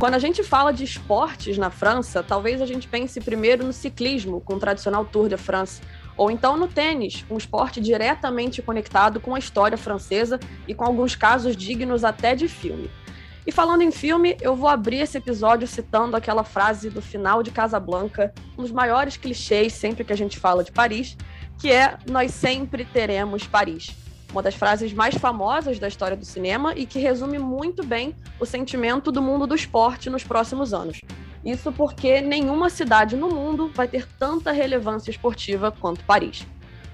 Quando a gente fala de esportes na França, talvez a gente pense primeiro no ciclismo, com o tradicional Tour de France, ou então no tênis, um esporte diretamente conectado com a história francesa e com alguns casos dignos até de filme. E falando em filme, eu vou abrir esse episódio citando aquela frase do final de Casablanca, um dos maiores clichês sempre que a gente fala de Paris, que é Nós sempre teremos Paris uma das frases mais famosas da história do cinema e que resume muito bem o sentimento do mundo do esporte nos próximos anos. Isso porque nenhuma cidade no mundo vai ter tanta relevância esportiva quanto Paris.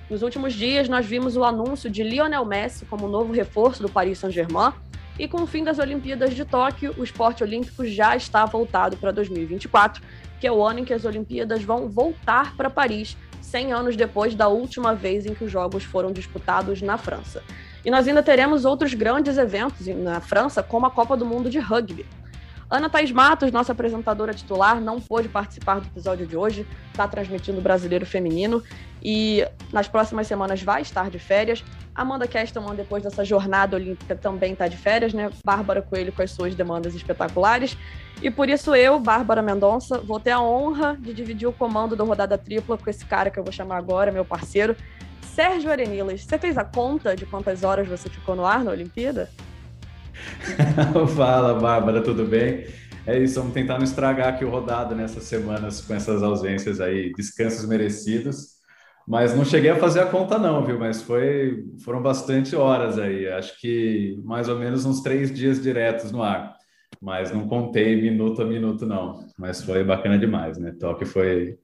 Nos últimos dias, nós vimos o anúncio de Lionel Messi como novo reforço do Paris Saint-Germain, e com o fim das Olimpíadas de Tóquio, o esporte olímpico já está voltado para 2024, que é o ano em que as Olimpíadas vão voltar para Paris 100 anos depois da última vez em que os Jogos foram disputados na França. E nós ainda teremos outros grandes eventos na França, como a Copa do Mundo de Rugby. Ana Thaís Matos, nossa apresentadora titular, não pôde participar do episódio de hoje, está transmitindo o Brasileiro Feminino e nas próximas semanas vai estar de férias. Amanda Kesterman, depois dessa jornada olímpica, também está de férias, né? Bárbara Coelho com as suas demandas espetaculares. E por isso eu, Bárbara Mendonça, vou ter a honra de dividir o comando da rodada tripla com esse cara que eu vou chamar agora, meu parceiro, Sérgio Arenilas. Você fez a conta de quantas horas você ficou no ar na Olimpíada? Fala, Bárbara, tudo bem? É isso, vamos tentar não estragar aqui o rodado nessas semanas com essas ausências aí, descansos merecidos. Mas não cheguei a fazer a conta não, viu? Mas foi, foram bastante horas aí. Acho que mais ou menos uns três dias diretos no ar. Mas não contei minuto a minuto não. Mas foi bacana demais, né? Tóquio foi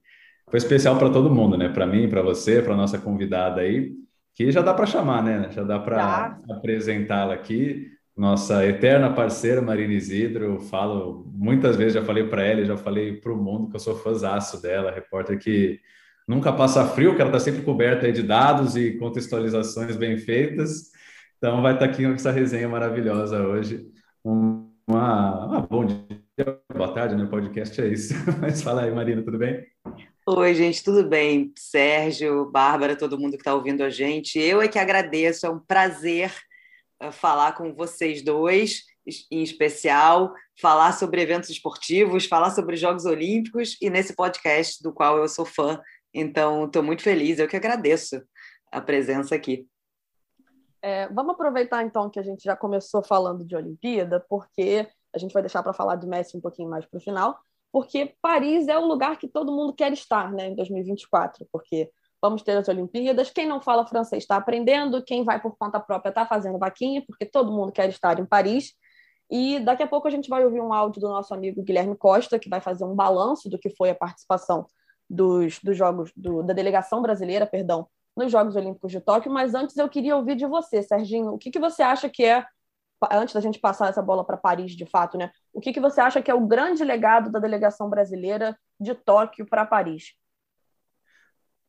foi especial para todo mundo, né? Para mim, para você, para nossa convidada aí, que já dá para chamar, né? Já dá para apresentá-la aqui nossa eterna parceira Marina Isidro. Eu falo muitas vezes, já falei para ela, já falei para o mundo que eu sou fãzaço dela, repórter que nunca passa frio, que ela está sempre coberta de dados e contextualizações bem feitas. Então vai estar tá aqui essa resenha maravilhosa hoje. Uma, uma bom dia, boa tarde, né? O podcast é isso. Mas fala aí, Marina, tudo bem? Oi, gente, tudo bem? Sérgio, Bárbara, todo mundo que está ouvindo a gente. Eu é que agradeço, é um prazer falar com vocês dois, em especial, falar sobre eventos esportivos, falar sobre Jogos Olímpicos e nesse podcast do qual eu sou fã. Então, estou muito feliz, eu que agradeço a presença aqui. É, vamos aproveitar então que a gente já começou falando de Olimpíada, porque a gente vai deixar para falar de Messi um pouquinho mais para o final, porque Paris é o lugar que todo mundo quer estar né, em 2024, porque vamos ter as Olimpíadas. Quem não fala francês está aprendendo, quem vai por conta própria está fazendo vaquinha, porque todo mundo quer estar em Paris. E daqui a pouco a gente vai ouvir um áudio do nosso amigo Guilherme Costa, que vai fazer um balanço do que foi a participação dos, dos Jogos, do, da delegação brasileira, perdão, nos Jogos Olímpicos de Tóquio. Mas antes eu queria ouvir de você, Serginho, o que, que você acha que é, antes da gente passar essa bola para Paris de fato, né? O que, que você acha que é o grande legado da delegação brasileira de Tóquio para Paris?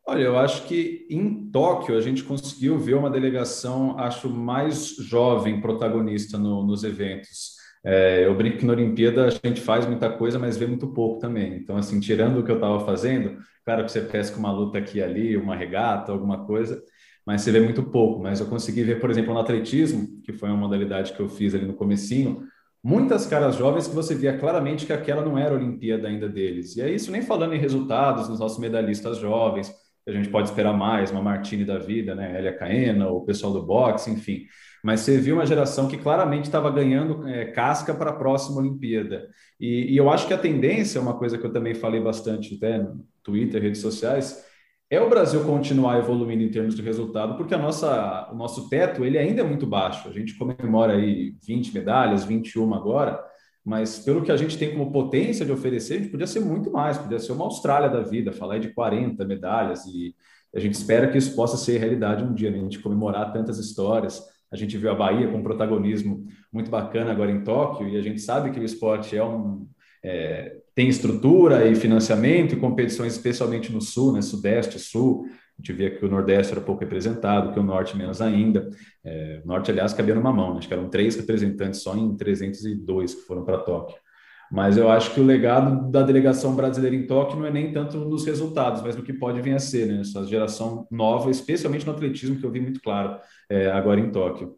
Olha, eu acho que em Tóquio a gente conseguiu ver uma delegação, acho, mais jovem protagonista no, nos eventos. É, eu brinco que na Olimpíada a gente faz muita coisa, mas vê muito pouco também. Então, assim, tirando o que eu estava fazendo, claro que você pesca uma luta aqui e ali, uma regata, alguma coisa, mas você vê muito pouco. Mas eu consegui ver, por exemplo, no atletismo, que foi uma modalidade que eu fiz ali no comecinho, muitas caras jovens que você via claramente que aquela não era a Olimpíada ainda deles. E é isso nem falando em resultados nos nossos medalhistas jovens, a gente pode esperar mais, uma Martini da vida, né? Elia Caena, o pessoal do boxe, enfim. Mas você viu uma geração que claramente estava ganhando é, casca para a próxima Olimpíada. E, e, eu acho que a tendência, uma coisa que eu também falei bastante até no Twitter, redes sociais, é o Brasil continuar evoluindo em termos de resultado, porque a nossa, o nosso teto ele ainda é muito baixo. A gente comemora aí 20 medalhas, 21 agora, mas pelo que a gente tem como potência de oferecer, a gente podia ser muito mais, podia ser uma Austrália da vida, falar de 40 medalhas, e a gente espera que isso possa ser realidade um dia, né? a gente comemorar tantas histórias. A gente viu a Bahia com um protagonismo muito bacana agora em Tóquio, e a gente sabe que o esporte é um, é, tem estrutura e financiamento e competições, especialmente no sul, né, sudeste, sul, gente via que o Nordeste era pouco representado, que o Norte menos ainda. É, o Norte, aliás, cabia numa mão, né? acho que eram três representantes só em 302 que foram para Tóquio. Mas eu acho que o legado da delegação brasileira em Tóquio não é nem tanto nos resultados, mas no que pode vir a ser, né? Essa geração nova, especialmente no atletismo, que eu vi muito claro é, agora em Tóquio.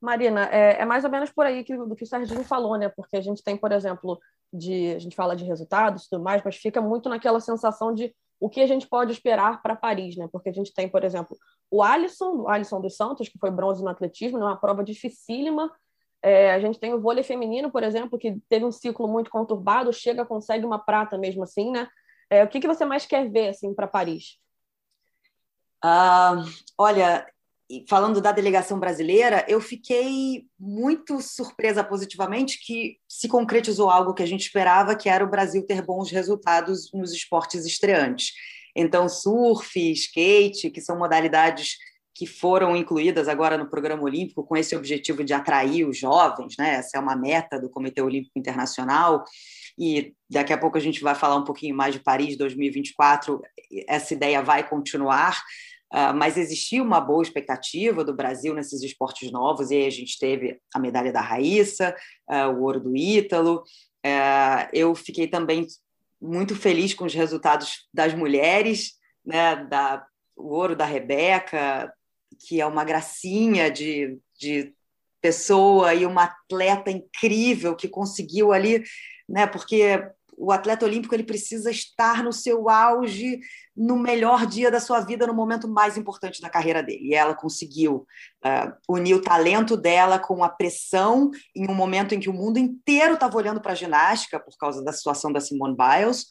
Marina, é, é, mais ou menos por aí que, do que o Serginho falou, né? Porque a gente tem, por exemplo, de a gente fala de resultados e tudo mais, mas fica muito naquela sensação de o que a gente pode esperar para Paris, né? Porque a gente tem, por exemplo, o Alisson, o Alisson dos Santos, que foi bronze no atletismo, numa prova dificílima. É, a gente tem o vôlei feminino, por exemplo, que teve um ciclo muito conturbado, chega, consegue uma prata mesmo assim, né? É, o que, que você mais quer ver assim para Paris? Uh, olha, falando da delegação brasileira, eu fiquei muito surpresa positivamente que se concretizou algo que a gente esperava, que era o Brasil ter bons resultados nos esportes estreantes. Então, surf, skate, que são modalidades que foram incluídas agora no programa olímpico com esse objetivo de atrair os jovens, né? Essa é uma meta do Comitê Olímpico Internacional. E daqui a pouco a gente vai falar um pouquinho mais de Paris 2024. Essa ideia vai continuar, Uh, mas existia uma boa expectativa do Brasil nesses esportes novos, e aí a gente teve a medalha da Raíssa, uh, o ouro do Ítalo. Uh, eu fiquei também muito feliz com os resultados das mulheres, né, da, o ouro da Rebeca, que é uma gracinha de, de pessoa e uma atleta incrível que conseguiu ali, né, porque o atleta olímpico ele precisa estar no seu auge, no melhor dia da sua vida, no momento mais importante da carreira dele. E ela conseguiu uh, unir o talento dela com a pressão em um momento em que o mundo inteiro estava olhando para a ginástica por causa da situação da Simone Biles.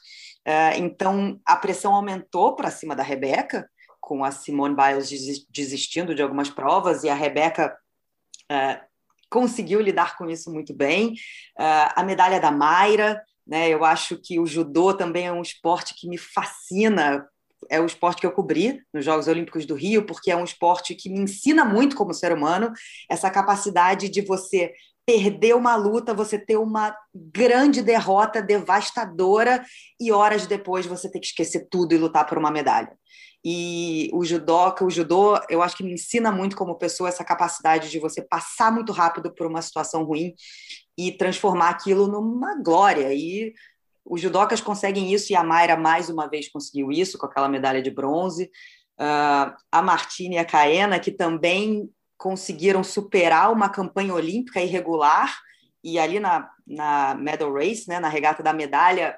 Uh, então a pressão aumentou para cima da Rebeca, com a Simone Biles desistindo de algumas provas e a Rebeca uh, conseguiu lidar com isso muito bem. a medalha da Mayra, né? Eu acho que o judô também é um esporte que me fascina. É o esporte que eu cobri nos Jogos Olímpicos do Rio, porque é um esporte que me ensina muito como ser humano, essa capacidade de você perder uma luta, você ter uma grande derrota devastadora e horas depois você ter que esquecer tudo e lutar por uma medalha. E o judoca, o judô, eu acho que me ensina muito como pessoa essa capacidade de você passar muito rápido por uma situação ruim e transformar aquilo numa glória. E os judocas conseguem isso e a Mayra mais uma vez conseguiu isso com aquela medalha de bronze. Uh, a Martina e a Caena, que também conseguiram superar uma campanha olímpica irregular e ali na, na medal race, né, na regata da medalha,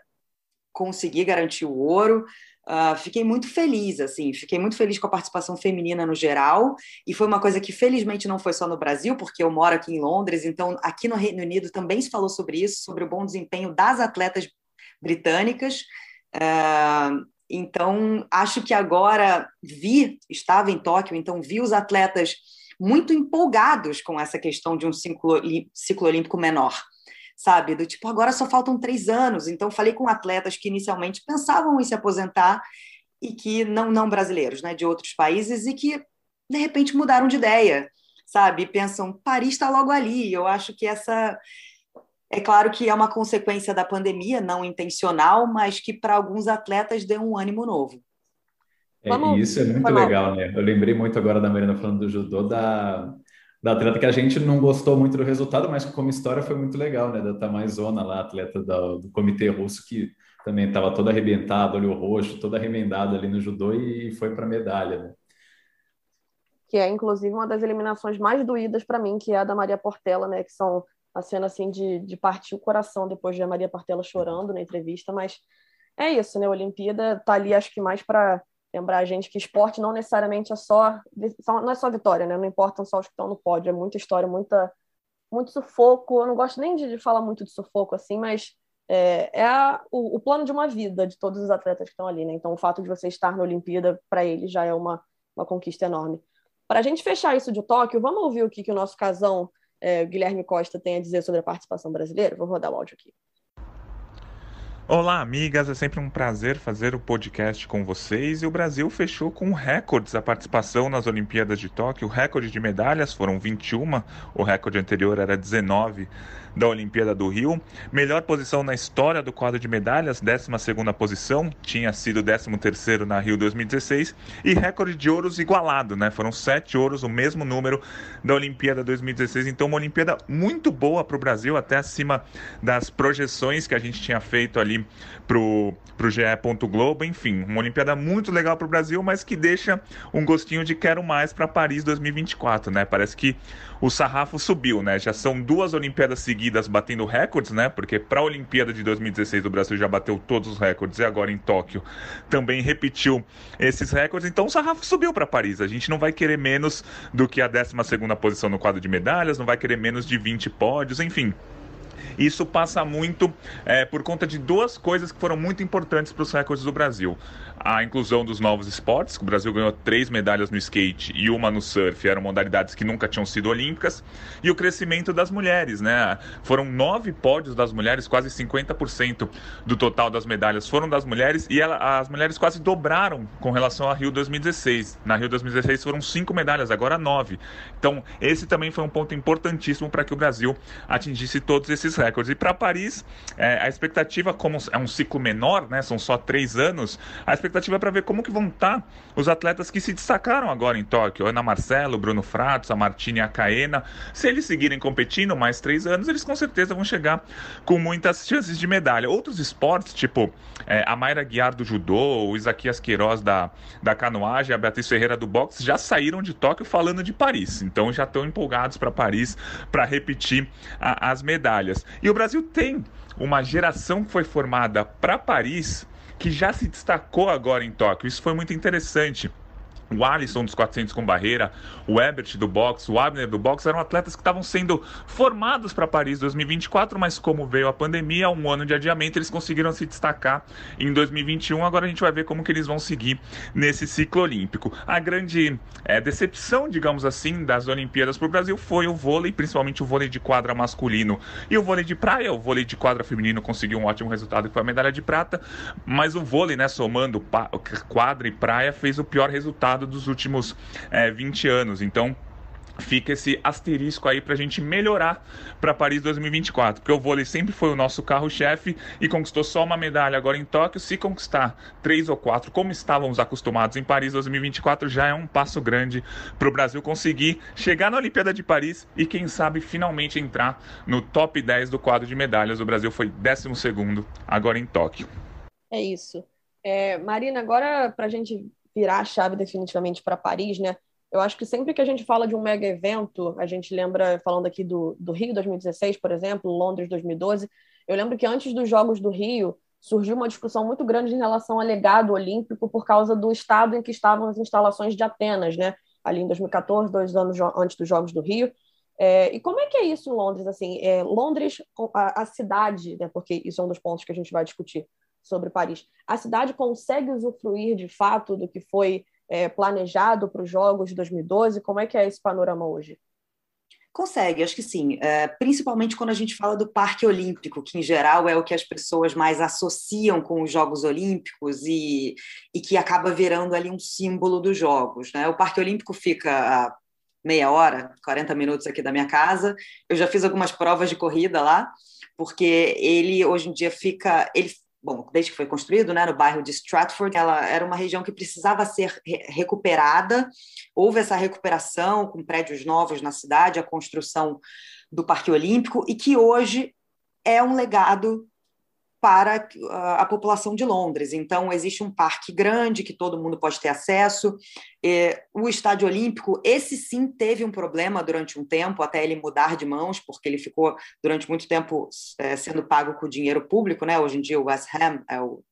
conseguir garantir o ouro. Uh, fiquei muito feliz, assim, fiquei muito feliz com a participação feminina no geral, e foi uma coisa que felizmente não foi só no Brasil, porque eu moro aqui em Londres, então aqui no Reino Unido também se falou sobre isso, sobre o bom desempenho das atletas britânicas. Uh, então, acho que agora vi, estava em Tóquio, então vi os atletas muito empolgados com essa questão de um ciclo, ciclo olímpico menor sabe? Do tipo, agora só faltam três anos. Então, falei com atletas que inicialmente pensavam em se aposentar e que não, não brasileiros, né, de outros países e que de repente mudaram de ideia, sabe? Pensam, Paris está logo ali. Eu acho que essa é claro que é uma consequência da pandemia, não intencional, mas que para alguns atletas deu um ânimo novo. É, e isso é muito legal, né? Eu lembrei muito agora da Marina falando do judô, da, da atleta que a gente não gostou muito do resultado, mas como história foi muito legal, né? Da Tamaizona lá, atleta do, do comitê russo, que também estava toda arrebentada, olho roxo, toda remendada ali no judô e foi para medalha, né? Que é, inclusive, uma das eliminações mais doídas para mim, que é a da Maria Portela, né? Que são a cena, assim, de, de partir o coração depois de a Maria Portela chorando na entrevista, mas é isso, né? A Olimpíada tá ali, acho que mais para lembrar a gente que esporte não necessariamente é só não é só vitória, né? Não importam só os que estão no pódio, é muita história, muita muito sufoco. Eu não gosto nem de, de falar muito de sufoco assim, mas é, é a, o, o, plano de uma vida de todos os atletas que estão ali, né? Então o fato de você estar na Olimpíada para ele já é uma, uma conquista enorme. Para a gente fechar isso de Tóquio, vamos ouvir o que, que o nosso casão é, Guilherme Costa tem a dizer sobre a participação brasileira? Vou rodar o áudio aqui. Olá, amigas. É sempre um prazer fazer o podcast com vocês. E o Brasil fechou com recordes a participação nas Olimpíadas de Tóquio. O recorde de medalhas foram 21, o recorde anterior era 19 da Olimpíada do Rio. Melhor posição na história do quadro de medalhas, 12 posição, tinha sido 13 na Rio 2016. E recorde de ouros igualado, né? Foram sete ouros, o mesmo número da Olimpíada 2016. Então, uma Olimpíada muito boa para o Brasil, até acima das projeções que a gente tinha feito ali pro, pro GE. Globo, enfim, uma Olimpíada muito legal para o Brasil, mas que deixa um gostinho de quero mais para Paris 2024, né? Parece que o sarrafo subiu, né? Já são duas Olimpíadas seguidas batendo recordes, né? Porque para a Olimpíada de 2016 o Brasil já bateu todos os recordes e agora em Tóquio também repetiu esses recordes. Então o sarrafo subiu para Paris. A gente não vai querer menos do que a 12 segunda posição no quadro de medalhas, não vai querer menos de 20 pódios, enfim. Isso passa muito é, por conta de duas coisas que foram muito importantes para os recordes do Brasil. A inclusão dos novos esportes, o Brasil ganhou três medalhas no skate e uma no surf, eram modalidades que nunca tinham sido olímpicas, e o crescimento das mulheres, né? Foram nove pódios das mulheres, quase 50% do total das medalhas foram das mulheres, e ela, as mulheres quase dobraram com relação a Rio 2016. Na Rio 2016 foram cinco medalhas, agora nove. Então, esse também foi um ponto importantíssimo para que o Brasil atingisse todos esses recordes recordes. E para Paris, é, a expectativa, como é um ciclo menor, né, são só três anos, a expectativa é para ver como que vão estar tá os atletas que se destacaram agora em Tóquio. Ana Marcelo, Bruno Fratos, a Martini e a Caena. Se eles seguirem competindo mais três anos, eles com certeza vão chegar com muitas chances de medalha. Outros esportes, tipo é, a Mayra Guiar do judô, o Isaquias Queiroz da, da canoagem, a Beatriz Ferreira do boxe, já saíram de Tóquio falando de Paris. Então já estão empolgados para Paris para repetir a, as medalhas. E o Brasil tem uma geração que foi formada para Paris que já se destacou agora em Tóquio. Isso foi muito interessante o Alisson dos 400 com barreira, o Ebert do boxe, o Abner do boxe, eram atletas que estavam sendo formados para Paris 2024, mas como veio a pandemia, um ano de adiamento, eles conseguiram se destacar em 2021. Agora a gente vai ver como que eles vão seguir nesse ciclo olímpico. A grande é, decepção, digamos assim, das Olimpíadas para o Brasil foi o vôlei, principalmente o vôlei de quadra masculino e o vôlei de praia. O vôlei de quadra feminino conseguiu um ótimo resultado, que foi a medalha de prata, mas o vôlei, né, somando quadra e praia, fez o pior resultado dos últimos é, 20 anos. Então, fica esse asterisco aí para a gente melhorar para Paris 2024, porque o vôlei sempre foi o nosso carro-chefe e conquistou só uma medalha agora em Tóquio. Se conquistar três ou quatro, como estávamos acostumados em Paris 2024, já é um passo grande para o Brasil conseguir chegar na Olimpíada de Paris e, quem sabe, finalmente entrar no top 10 do quadro de medalhas. O Brasil foi 12 agora em Tóquio. É isso. É, Marina, agora para a gente virar a chave definitivamente para Paris, né? Eu acho que sempre que a gente fala de um mega evento, a gente lembra, falando aqui do, do Rio 2016, por exemplo, Londres 2012, eu lembro que antes dos Jogos do Rio surgiu uma discussão muito grande em relação ao legado olímpico por causa do estado em que estavam as instalações de Atenas, né? Ali em 2014, dois anos antes dos Jogos do Rio. É, e como é que é isso em Londres? Assim, é, Londres, a, a cidade, né? Porque isso é um dos pontos que a gente vai discutir sobre Paris. A cidade consegue usufruir de fato do que foi é, planejado para os Jogos de 2012? Como é que é esse panorama hoje? Consegue, acho que sim. É, principalmente quando a gente fala do Parque Olímpico, que em geral é o que as pessoas mais associam com os Jogos Olímpicos e, e que acaba virando ali um símbolo dos Jogos. Né? O Parque Olímpico fica a meia hora, 40 minutos aqui da minha casa. Eu já fiz algumas provas de corrida lá, porque ele hoje em dia fica. Ele bom, desde que foi construído, né, no bairro de Stratford, ela era uma região que precisava ser re recuperada. Houve essa recuperação com prédios novos na cidade, a construção do Parque Olímpico e que hoje é um legado para a população de Londres. Então, existe um parque grande que todo mundo pode ter acesso. O Estádio Olímpico, esse sim teve um problema durante um tempo, até ele mudar de mãos, porque ele ficou durante muito tempo é, sendo pago com dinheiro público. Né? Hoje em dia, o West Ham é o,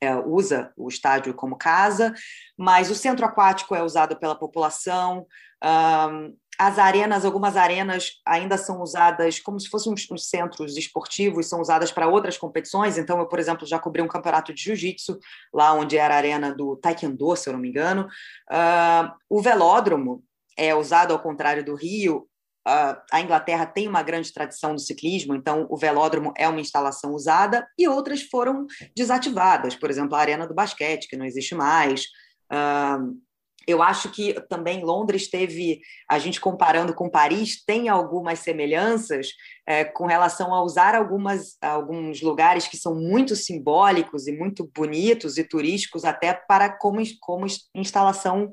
é, usa o estádio como casa, mas o centro aquático é usado pela população. Um, as arenas, algumas arenas ainda são usadas como se fossem uns, centros esportivos, são usadas para outras competições. Então, eu, por exemplo, já cobri um campeonato de jiu-jitsu, lá onde era a arena do Taekwondo, se eu não me engano. Uh, o velódromo é usado ao contrário do Rio. Uh, a Inglaterra tem uma grande tradição do ciclismo, então o velódromo é uma instalação usada, e outras foram desativadas, por exemplo, a Arena do Basquete, que não existe mais. Uh, eu acho que também Londres teve, a gente comparando com Paris, tem algumas semelhanças é, com relação a usar algumas, alguns lugares que são muito simbólicos e muito bonitos e turísticos, até para como, como instalação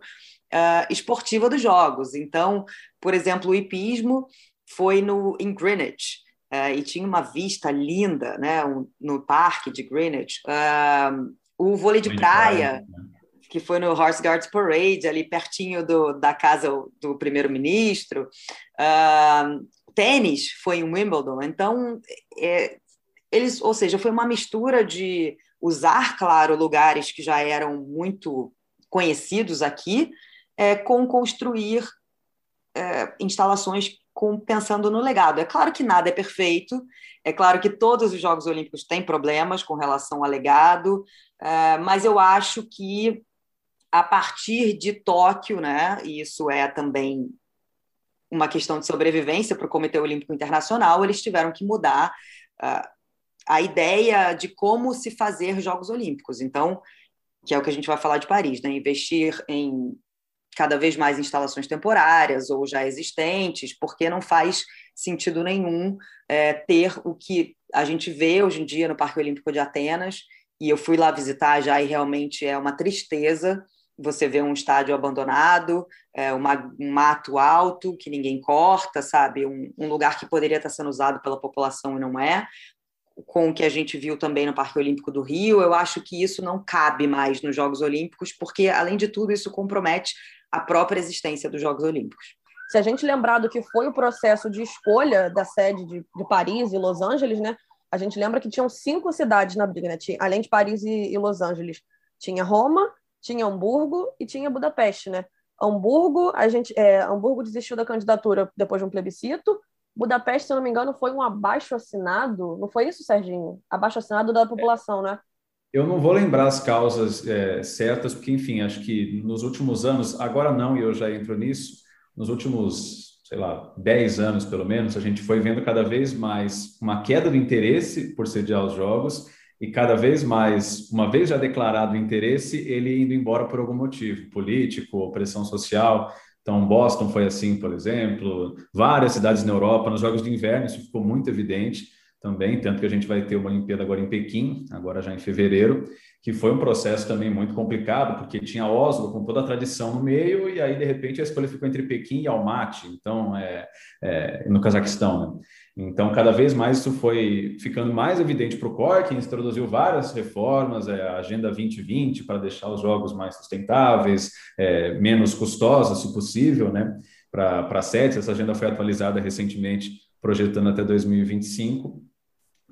uh, esportiva dos jogos. Então, por exemplo, o hipismo foi no, em Greenwich, uh, e tinha uma vista linda né, um, no parque de Greenwich. Uh, o vôlei de praia, né? Que foi no Horse Guards Parade, ali pertinho do, da casa do primeiro-ministro. Uh, tênis foi em Wimbledon. Então, é, eles, ou seja, foi uma mistura de usar, claro, lugares que já eram muito conhecidos aqui, é, com construir é, instalações com, pensando no legado. É claro que nada é perfeito, é claro que todos os Jogos Olímpicos têm problemas com relação ao legado, é, mas eu acho que a partir de Tóquio, né, e isso é também uma questão de sobrevivência para o Comitê Olímpico Internacional, eles tiveram que mudar uh, a ideia de como se fazer Jogos Olímpicos. Então, que é o que a gente vai falar de Paris, né? investir em cada vez mais instalações temporárias ou já existentes, porque não faz sentido nenhum é, ter o que a gente vê hoje em dia no Parque Olímpico de Atenas, e eu fui lá visitar já e realmente é uma tristeza você vê um estádio abandonado, é, uma, um mato alto que ninguém corta, sabe? Um, um, lugar que poderia estar sendo usado pela população e não é. Com o que a gente viu também no Parque Olímpico do Rio, eu acho que isso não cabe mais nos Jogos Olímpicos, porque, além de tudo, isso compromete a própria existência dos Jogos Olímpicos. Se a gente lembrar do que foi o processo de escolha da sede de, de Paris e Los Angeles, né? A gente lembra que tinham cinco cidades na briga, né? Tinha, além de Paris e, e Los Angeles. Tinha Roma, tinha Hamburgo e tinha Budapeste, né? Hamburgo, a gente, é, Hamburgo desistiu da candidatura depois de um plebiscito. Budapeste, se eu não me engano, foi um abaixo assinado. Não foi isso, Serginho? Abaixo assinado da população, né? Eu não vou lembrar as causas é, certas, porque, enfim, acho que nos últimos anos, agora não, e eu já entro nisso, nos últimos, sei lá, 10 anos pelo menos, a gente foi vendo cada vez mais uma queda do interesse por sediar os jogos e cada vez mais, uma vez já declarado interesse, ele indo embora por algum motivo, político, pressão social. Então, Boston foi assim, por exemplo, várias cidades na Europa, nos Jogos de Inverno, isso ficou muito evidente também, tanto que a gente vai ter uma Olimpíada agora em Pequim, agora já em fevereiro, que foi um processo também muito complicado, porque tinha Oslo com toda a tradição no meio, e aí, de repente, a escolha ficou entre Pequim e Almaty, então, é, é no Cazaquistão, né? Então, cada vez mais isso foi ficando mais evidente para o COR, que introduziu várias reformas, é, a Agenda 2020 para deixar os jogos mais sustentáveis, é, menos custosos, se possível, né, para a SETES. Essa agenda foi atualizada recentemente, projetando até 2025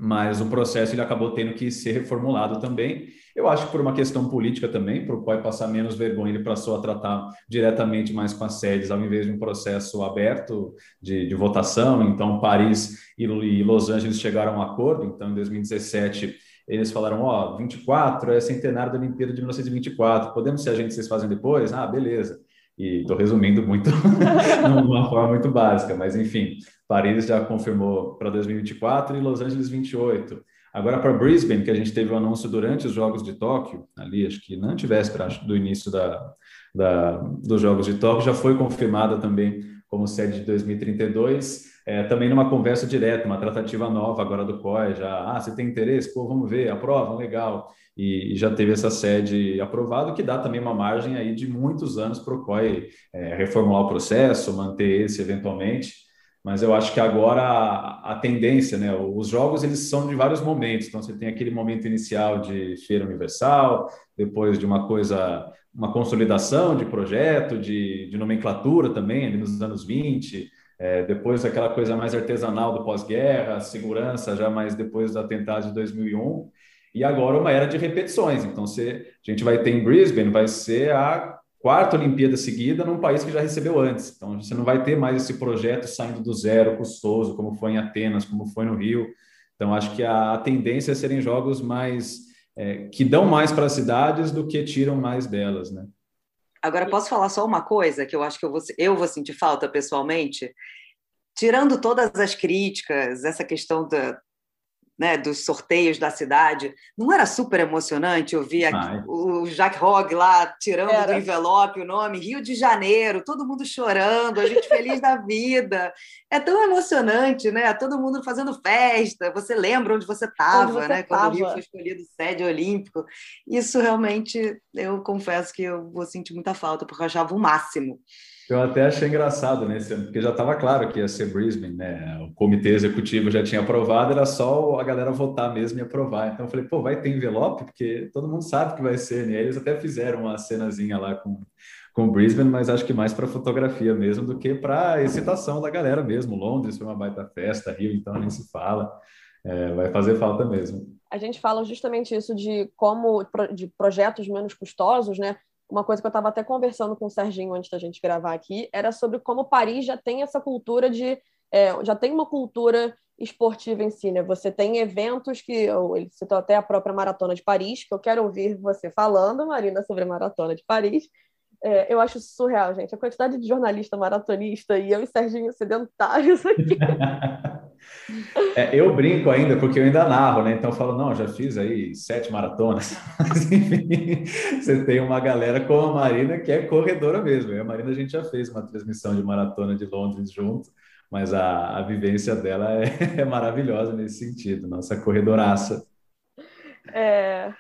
mas o processo ele acabou tendo que ser reformulado também. Eu acho que por uma questão política também, para o passar menos vergonha, ele passou a tratar diretamente mais com as sedes, ao invés de um processo aberto de, de votação. Então, Paris e, e Los Angeles chegaram a um acordo. Então, em 2017, eles falaram: Ó, oh, 24 é centenário da Olimpíada de 1924, podemos ser a gente vocês fazem depois? Ah, beleza. E estou resumindo muito, de uma forma muito básica, mas enfim, Paris já confirmou para 2024 e Los Angeles 28. Agora para Brisbane, que a gente teve o um anúncio durante os Jogos de Tóquio, ali acho que na antevéspera do início da, da, dos Jogos de Tóquio, já foi confirmada também como sede de 2032, é, também numa conversa direta, uma tratativa nova agora do COI, já, ah, você tem interesse? Pô, vamos ver, aprovam, legal e, já teve essa sede aprovada, que dá também uma margem aí de muitos anos para o COI é, reformular o processo, manter esse eventualmente. Mas eu acho que agora a, a, tendência, né? Os jogos eles são de vários momentos. Então você tem aquele momento inicial de feira universal, depois de uma coisa, uma consolidação de projeto, de, de nomenclatura também, ali nos anos 20, é, depois aquela coisa mais artesanal do pós-guerra, segurança já mais depois do atentado de 2001 e agora uma era de repetições. Então, se a gente vai ter em Brisbane, vai ser a quarta Olimpíada seguida num país que já recebeu antes. Então, você não vai ter mais esse projeto saindo do zero, custoso, como foi em Atenas, como foi no Rio. Então, acho que a, tendência é serem jogos mais é, que dão mais para as cidades do que tiram mais delas, né? Agora, posso falar só uma coisa que eu acho que eu vou, eu vou sentir falta pessoalmente? Tirando todas as críticas, essa questão da, né, dos sorteios da cidade. Não era super emocionante ouvir aqui, o Jacques Hogg lá tirando era. do envelope o nome Rio de Janeiro, todo mundo chorando, a gente feliz da vida. É tão emocionante, né? Todo mundo fazendo festa. Você lembra onde você estava, né? Quando o Rio foi escolhido sede olímpico. Isso realmente, eu confesso que eu vou sentir muita falta, porque eu achava o máximo. Eu até achei engraçado ano, porque já estava claro que ia ser Brisbane, né? O comitê executivo já tinha aprovado, era só a galera votar mesmo e aprovar. Então eu falei, pô, vai ter envelope? Porque todo mundo sabe que vai ser, né? Eles até fizeram uma cenazinha lá com, com Brisbane, mas acho que mais para fotografia mesmo do que para excitação da galera mesmo. Londres foi uma baita festa, Rio, então nem se fala. É, vai fazer falta mesmo. A gente fala justamente isso de como de projetos menos custosos, né? Uma coisa que eu estava até conversando com o Serginho antes da gente gravar aqui, era sobre como Paris já tem essa cultura de. É, já tem uma cultura esportiva em si, né? Você tem eventos que. Ele citou até a própria Maratona de Paris, que eu quero ouvir você falando, Marina, sobre a Maratona de Paris. É, eu acho surreal, gente. A quantidade de jornalista maratonista e eu e Serginho sedentários aqui. É, eu brinco ainda, porque eu ainda narro, né? Então eu falo, não, já fiz aí sete maratonas. Mas, enfim, você tem uma galera como a Marina que é corredora mesmo. E a Marina a gente já fez uma transmissão de maratona de Londres junto, mas a, a vivência dela é, é maravilhosa nesse sentido, nossa corredoraça. É,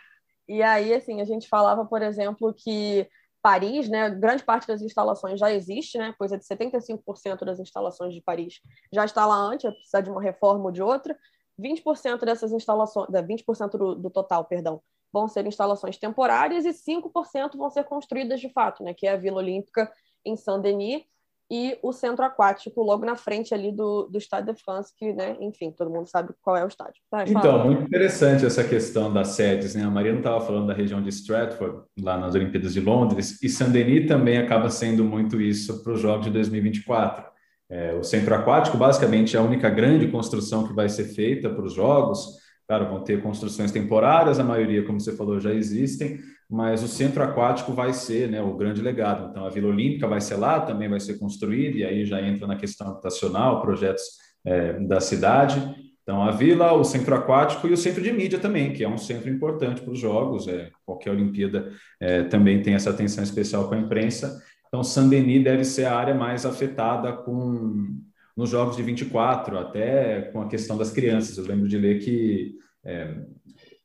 e aí, assim, a gente falava, por exemplo, que Paris, né, grande parte das instalações já existe, né, coisa de 75% das instalações de Paris já está lá antes, vai precisar de uma reforma ou de outra. 20% dessas instalações, 20% do, do total, perdão, vão ser instalações temporárias e 5% vão ser construídas de fato, né, que é a Vila Olímpica em Saint-Denis, e o centro aquático logo na frente ali do, do Stade de France, que, né, enfim, todo mundo sabe qual é o estádio. Tá, então, muito interessante essa questão das sedes, né? A Maria não estava falando da região de Stratford, lá nas Olimpíadas de Londres, e Saint-Denis também acaba sendo muito isso para os Jogos de 2024. É, o centro aquático, basicamente, é a única grande construção que vai ser feita para os Jogos, Claro, vão ter construções temporárias, a maioria, como você falou, já existem, mas o centro aquático vai ser né, o grande legado. Então, a Vila Olímpica vai ser lá, também vai ser construída, e aí já entra na questão habitacional, projetos é, da cidade. Então, a vila, o centro aquático e o centro de mídia também, que é um centro importante para os jogos. É, qualquer Olimpíada é, também tem essa atenção especial com a imprensa. Então, Saint-Denis deve ser a área mais afetada com nos jogos de 24, até com a questão das crianças. Eu lembro de ler que é,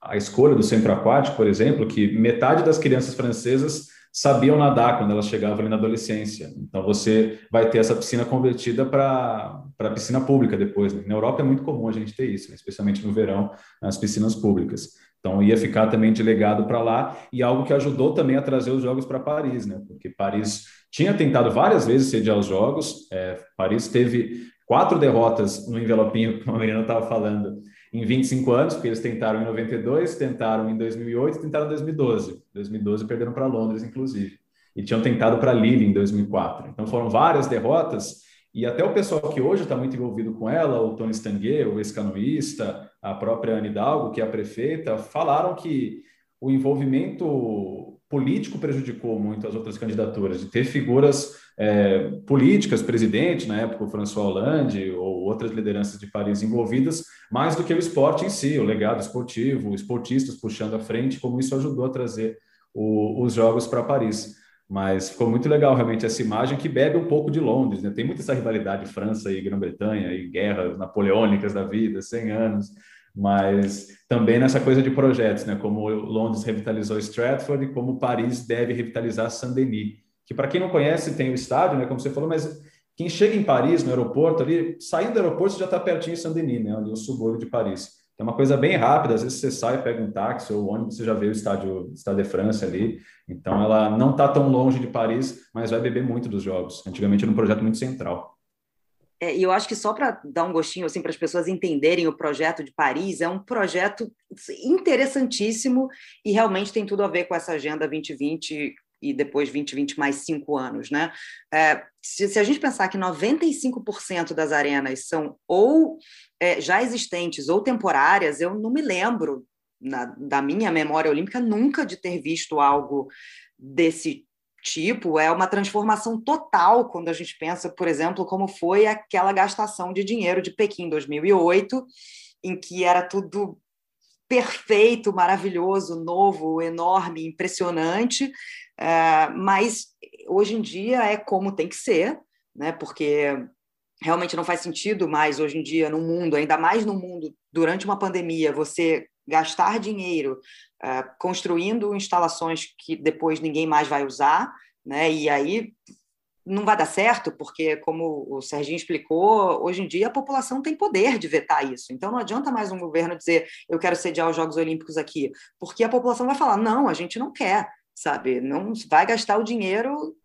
a escolha do centro aquático, por exemplo, que metade das crianças francesas sabiam nadar quando elas chegavam ali na adolescência. Então você vai ter essa piscina convertida para piscina pública depois. Né? Na Europa é muito comum a gente ter isso, né? especialmente no verão, nas piscinas públicas. Então ia ficar também de legado para lá e algo que ajudou também a trazer os jogos para Paris, né? Porque Paris tinha tentado várias vezes sediar os jogos. É, Paris teve quatro derrotas no envelopinho, como a Mariana estava falando, em 25 anos, porque eles tentaram em 92, tentaram em 2008 e tentaram em 2012. 2012 perderam para Londres, inclusive. E tinham tentado para Lille em 2004. Então foram várias derrotas. E até o pessoal que hoje está muito envolvido com ela, o Tony Stanguet, o ex-canoísta, a própria Ana Hidalgo, que é a prefeita, falaram que o envolvimento político prejudicou muito as outras candidaturas, de ter figuras é, políticas, presidente, na época o François Hollande ou outras lideranças de Paris envolvidas, mais do que o esporte em si, o legado esportivo, esportistas puxando à frente, como isso ajudou a trazer o, os jogos para Paris. Mas ficou muito legal realmente essa imagem que bebe um pouco de Londres, né? Tem muita essa rivalidade França e Grã-Bretanha e guerras napoleônicas da vida, 100 anos, mas também nessa coisa de projetos, né? Como Londres revitalizou Stratford e como Paris deve revitalizar Saint-Denis que para quem não conhece tem o estádio, né, como você falou, mas quem chega em Paris, no aeroporto ali, saindo do aeroporto você já está pertinho em Saint-Denis, né, ali o subúrbio de Paris. É uma coisa bem rápida, às vezes você sai, pega um táxi ou ônibus, você já vê o estádio, estádio de França ali. Então ela não está tão longe de Paris, mas vai beber muito dos jogos. Antigamente era um projeto muito central. É, e eu acho que só para dar um gostinho assim para as pessoas entenderem o projeto de Paris, é um projeto interessantíssimo e realmente tem tudo a ver com essa agenda 2020 e depois 20, 20 mais 5 anos. Né? É, se, se, a gente pensar que 95% das arenas são ou é, já existentes ou temporárias, eu não me lembro, na, da minha memória olímpica, nunca de ter visto algo desse tipo. É uma transformação total quando a gente pensa, por exemplo, como foi aquela gastação de dinheiro de Pequim em 2008, em que era tudo perfeito, maravilhoso, novo, enorme, impressionante, é, mas hoje em dia é como tem que ser, né? porque realmente não faz sentido mais hoje em dia no mundo, ainda mais no mundo, durante uma pandemia, você gastar dinheiro uh, construindo instalações que depois ninguém mais vai usar, né? E aí não vai dar certo, porque, como o Serginho explicou, hoje em dia a população tem poder de vetar isso. Então não adianta mais um governo dizer eu quero sediar os Jogos Olímpicos aqui, porque a população vai falar: não, a gente não quer, sabe? Não vai gastar o dinheiro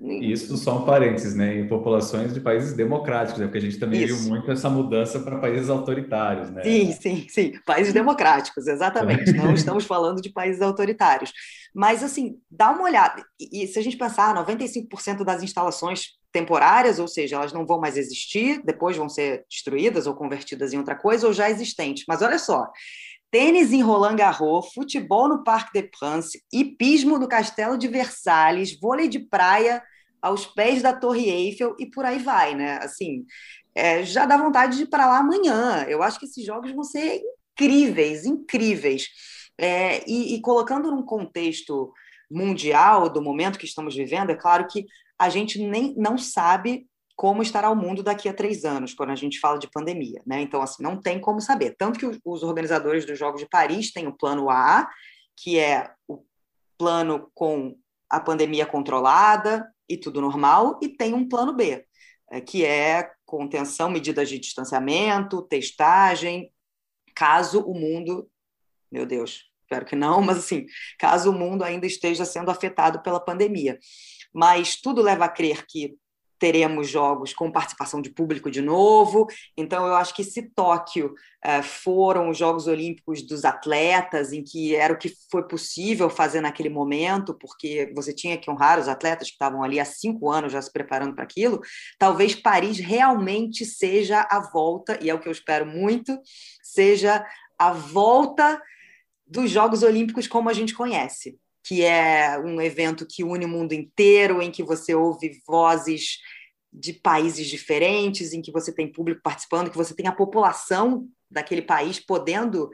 isso só um parênteses, né? Em populações de países democráticos, né? porque a gente também Isso. viu muito essa mudança para países autoritários, né? Sim, sim, sim. Países democráticos, exatamente. Não estamos falando de países autoritários. Mas, assim, dá uma olhada. E, e se a gente pensar, 95% das instalações temporárias, ou seja, elas não vão mais existir, depois vão ser destruídas ou convertidas em outra coisa, ou já existentes. Mas olha só, tênis em Roland Garros, futebol no Parque de France, hipismo no Castelo de Versalhes, vôlei de praia aos pés da Torre Eiffel e por aí vai, né? Assim, é, já dá vontade de ir para lá amanhã. Eu acho que esses jogos vão ser incríveis, incríveis. É, e, e colocando num contexto mundial do momento que estamos vivendo, é claro que a gente nem não sabe como estará o mundo daqui a três anos, quando a gente fala de pandemia. Né? Então, assim, não tem como saber. Tanto que os organizadores dos Jogos de Paris têm o plano A, que é o plano com a pandemia controlada e tudo normal, e tem um plano B, é, que é contenção, medidas de distanciamento, testagem, caso o mundo, meu Deus, espero que não, mas assim, caso o mundo ainda esteja sendo afetado pela pandemia. Mas tudo leva a crer que teremos jogos com participação de público de novo. Então, eu acho que se Tóquio uh, foram os Jogos Olímpicos dos atletas, em que era o que foi possível fazer naquele momento, porque você tinha que honrar os atletas que estavam ali há cinco anos já se preparando para aquilo, talvez Paris realmente seja a volta, e é o que eu espero muito, seja a volta dos Jogos Olímpicos como a gente conhece que é um evento que une o mundo inteiro, em que você ouve vozes de países diferentes, em que você tem público participando, que você tem a população daquele país podendo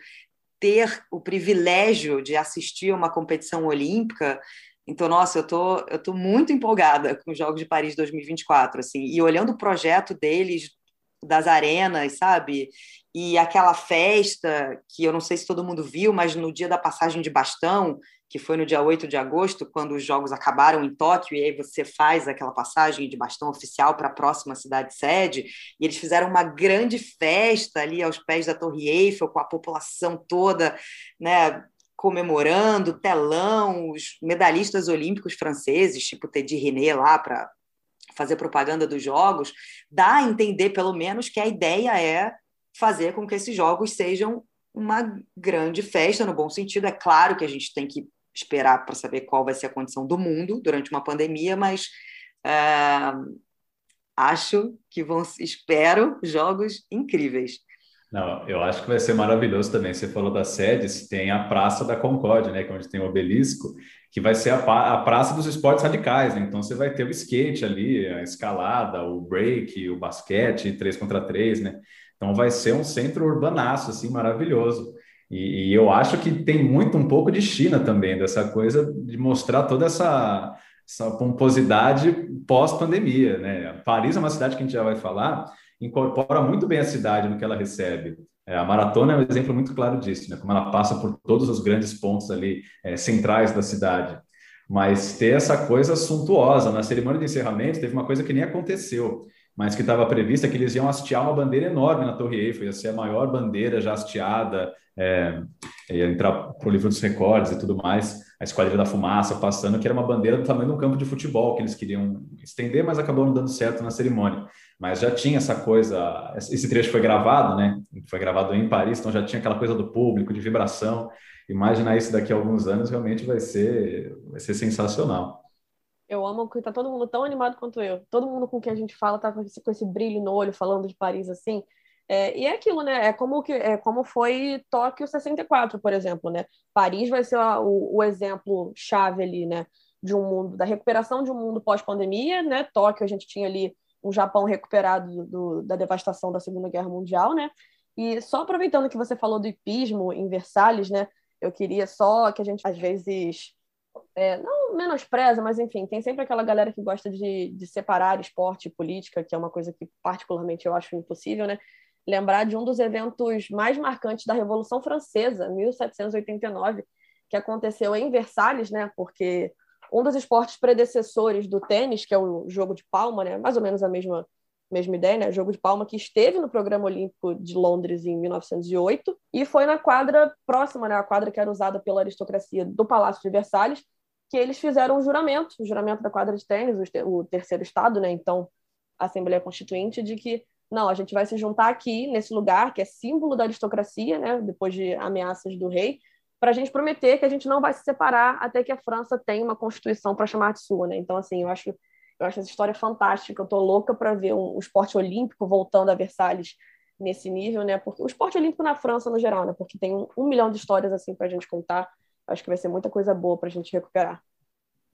ter o privilégio de assistir a uma competição olímpica. Então, nossa, eu tô, eu tô muito empolgada com os Jogos de Paris 2024, assim, e olhando o projeto deles das arenas, sabe? E aquela festa que eu não sei se todo mundo viu, mas no dia da passagem de bastão, que foi no dia 8 de agosto, quando os jogos acabaram em Tóquio, e aí você faz aquela passagem de bastão oficial para a próxima cidade sede, e eles fizeram uma grande festa ali aos pés da Torre Eiffel, com a população toda, né, comemorando, telão, os medalhistas olímpicos franceses, tipo Teddy René lá para fazer propaganda dos jogos, dá a entender pelo menos que a ideia é fazer com que esses jogos sejam uma grande festa, no bom sentido. É claro que a gente tem que esperar para saber qual vai ser a condição do mundo durante uma pandemia, mas uh, acho que vão, espero, jogos incríveis. Não, eu acho que vai ser maravilhoso também. Você falou das sedes, tem a Praça da Concórdia, né, que é onde tem o obelisco, que vai ser a, a praça dos esportes radicais, né? Então você vai ter o skate ali, a escalada, o break, o basquete, 3 contra 3, né? Então vai ser um centro urbanaço, assim, maravilhoso. E, e, eu acho que tem muito um pouco de China também, dessa coisa de mostrar toda essa, essa pomposidade pós-pandemia. Né? Paris é uma cidade que a gente já vai falar, incorpora muito bem a cidade no que ela recebe. É, a maratona é um exemplo muito claro disso, né? como ela passa por todos os grandes pontos ali é, centrais da cidade. Mas ter essa coisa suntuosa, na cerimônia de encerramento, teve uma coisa que nem aconteceu mas que estava prevista que eles iam hastear uma bandeira enorme na Torre Eiffel, ia ser a maior bandeira já hasteada, é, ia entrar para o livro dos recordes e tudo mais, a Esquadrilha da Fumaça passando, que era uma bandeira do tamanho de um campo de futebol que eles queriam estender, mas acabou não dando certo na cerimônia. Mas já tinha essa coisa, esse trecho foi gravado, né? Foi gravado em Paris, então já tinha aquela coisa do público, de vibração. Imaginar isso daqui a alguns anos realmente vai ser, vai ser sensacional. Eu amo que tá todo mundo tão animado quanto eu. Todo mundo com quem a gente fala tá com esse, com esse brilho no olho, falando de Paris assim. É, e é aquilo, né? É como, que, é como foi Tóquio 64, por exemplo, né? Paris vai ser o, o exemplo chave ali, né? De um mundo, da recuperação de um mundo pós-pandemia, né? Tóquio a gente tinha ali um Japão recuperado do, da devastação da Segunda Guerra Mundial, né? E só aproveitando que você falou do hipismo em Versalhes, né? Eu queria só que a gente, às vezes, é, não menospreza, mas enfim, tem sempre aquela galera que gosta de, de separar esporte e política, que é uma coisa que particularmente eu acho impossível, né? Lembrar de um dos eventos mais marcantes da Revolução Francesa, 1789, que aconteceu em Versalhes, né? Porque um dos esportes predecessores do tênis, que é o jogo de palma, né? Mais ou menos a mesma mesma ideia, né? Jogo de palma que esteve no programa olímpico de Londres em 1908 e foi na quadra próxima, né? A quadra que era usada pela aristocracia do Palácio de Versalhes, que eles fizeram um juramento, o juramento da quadra de tênis, o terceiro estado, né? Então, a Assembleia Constituinte, de que não, a gente vai se juntar aqui nesse lugar que é símbolo da aristocracia, né? Depois de ameaças do rei, para a gente prometer que a gente não vai se separar até que a França tenha uma constituição para chamar de sua, né? Então, assim, eu acho eu acho essa história fantástica. Eu tô louca para ver um, um, esporte olímpico voltando a Versalhes nesse nível, né? Porque o esporte olímpico na França no geral, né? Porque tem um, um milhão de histórias assim para a gente contar. Acho que vai ser muita coisa boa para a gente recuperar.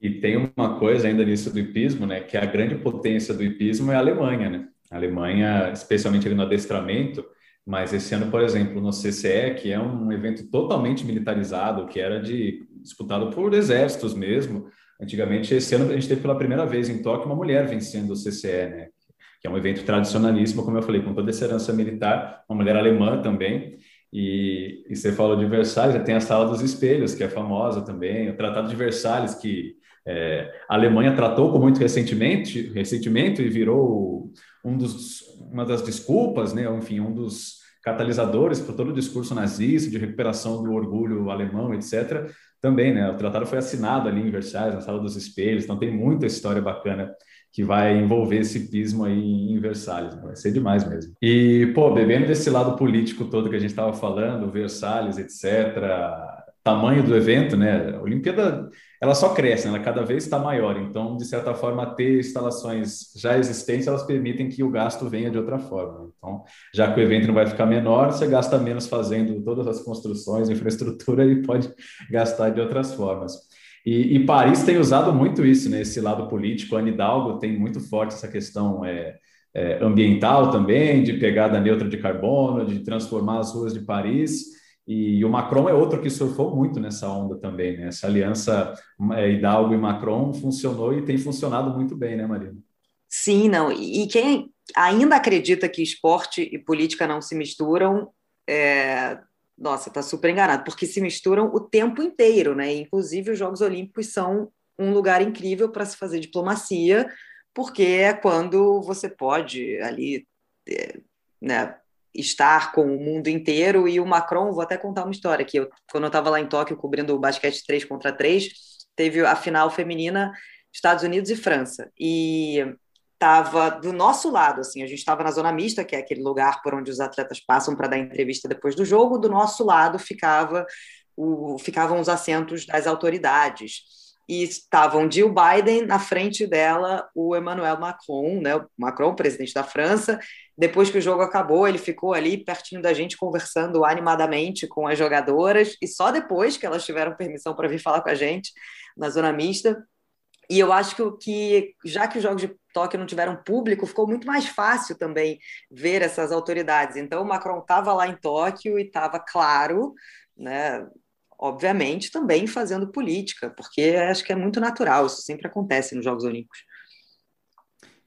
E tem uma coisa ainda nisso do hipismo, né? Que a grande potência do hipismo é a Alemanha, né? A Alemanha, especialmente ali no adestramento, mas esse ano, por exemplo, no CCE, que é um evento totalmente militarizado, que era de disputado por exércitos mesmo, Antigamente, esse ano, a gente teve pela primeira vez em Tóquio uma mulher vencendo o CCE, né? que é um evento tradicionalíssimo, como eu falei, com toda essa herança militar, uma mulher alemã também. E, e você falou de Versalhes, tem a Sala dos Espelhos, que é famosa também, o Tratado de Versalhes, que é, a Alemanha tratou com muito recentemente, ressentimento e virou um dos, uma das desculpas, né? enfim, um dos catalisadores para todo o discurso nazista, de recuperação do orgulho alemão, etc também, né? O tratado foi assinado ali em Versalhes, na Sala dos Espelhos, então tem muita história bacana que vai envolver esse pismo aí em Versalhes, vai ser demais mesmo. E, pô, bebendo desse lado político todo que a gente estava falando, Versalhes, etc., tamanho do evento, né? Olimpíada ela só cresce, né? ela cada vez está maior. Então, de certa forma, ter instalações já existentes, elas permitem que o gasto venha de outra forma. Então, já que o evento não vai ficar menor, você gasta menos fazendo todas as construções, infraestrutura e pode gastar de outras formas. E, e Paris tem usado muito isso, né? Esse lado político. A Hidalgo tem muito forte essa questão é, é, ambiental também, de pegada neutra de carbono, de transformar as ruas de Paris e o Macron é outro que surfou muito nessa onda também, né? Essa aliança é, Hidalgo e Macron funcionou e tem funcionado muito bem, né, Marina? Sim, não. E quem ainda acredita que esporte e política não se misturam, é... nossa, está super enganado, porque se misturam o tempo inteiro, né? Inclusive, os Jogos Olímpicos são um lugar incrível para se fazer diplomacia, porque é quando você pode ali, é, né, estar com o mundo inteiro. E o Macron, vou até contar uma história que eu, quando eu estava lá em Tóquio cobrindo o basquete 3 contra 3, teve a final feminina Estados Unidos e França. E estava do nosso lado, assim, a gente estava na zona mista, que é aquele lugar por onde os atletas passam para dar entrevista depois do jogo, do nosso lado ficava o, ficavam os assentos das autoridades e estavam Jill Biden na frente dela, o Emmanuel Macron, né, o Macron, presidente da França, depois que o jogo acabou, ele ficou ali pertinho da gente, conversando animadamente com as jogadoras, e só depois que elas tiveram permissão para vir falar com a gente na zona mista. E eu acho que, que, já que os Jogos de Tóquio não tiveram público, ficou muito mais fácil também ver essas autoridades. Então, o Macron estava lá em Tóquio e estava claro, né, obviamente, também fazendo política, porque acho que é muito natural, isso sempre acontece nos Jogos Olímpicos.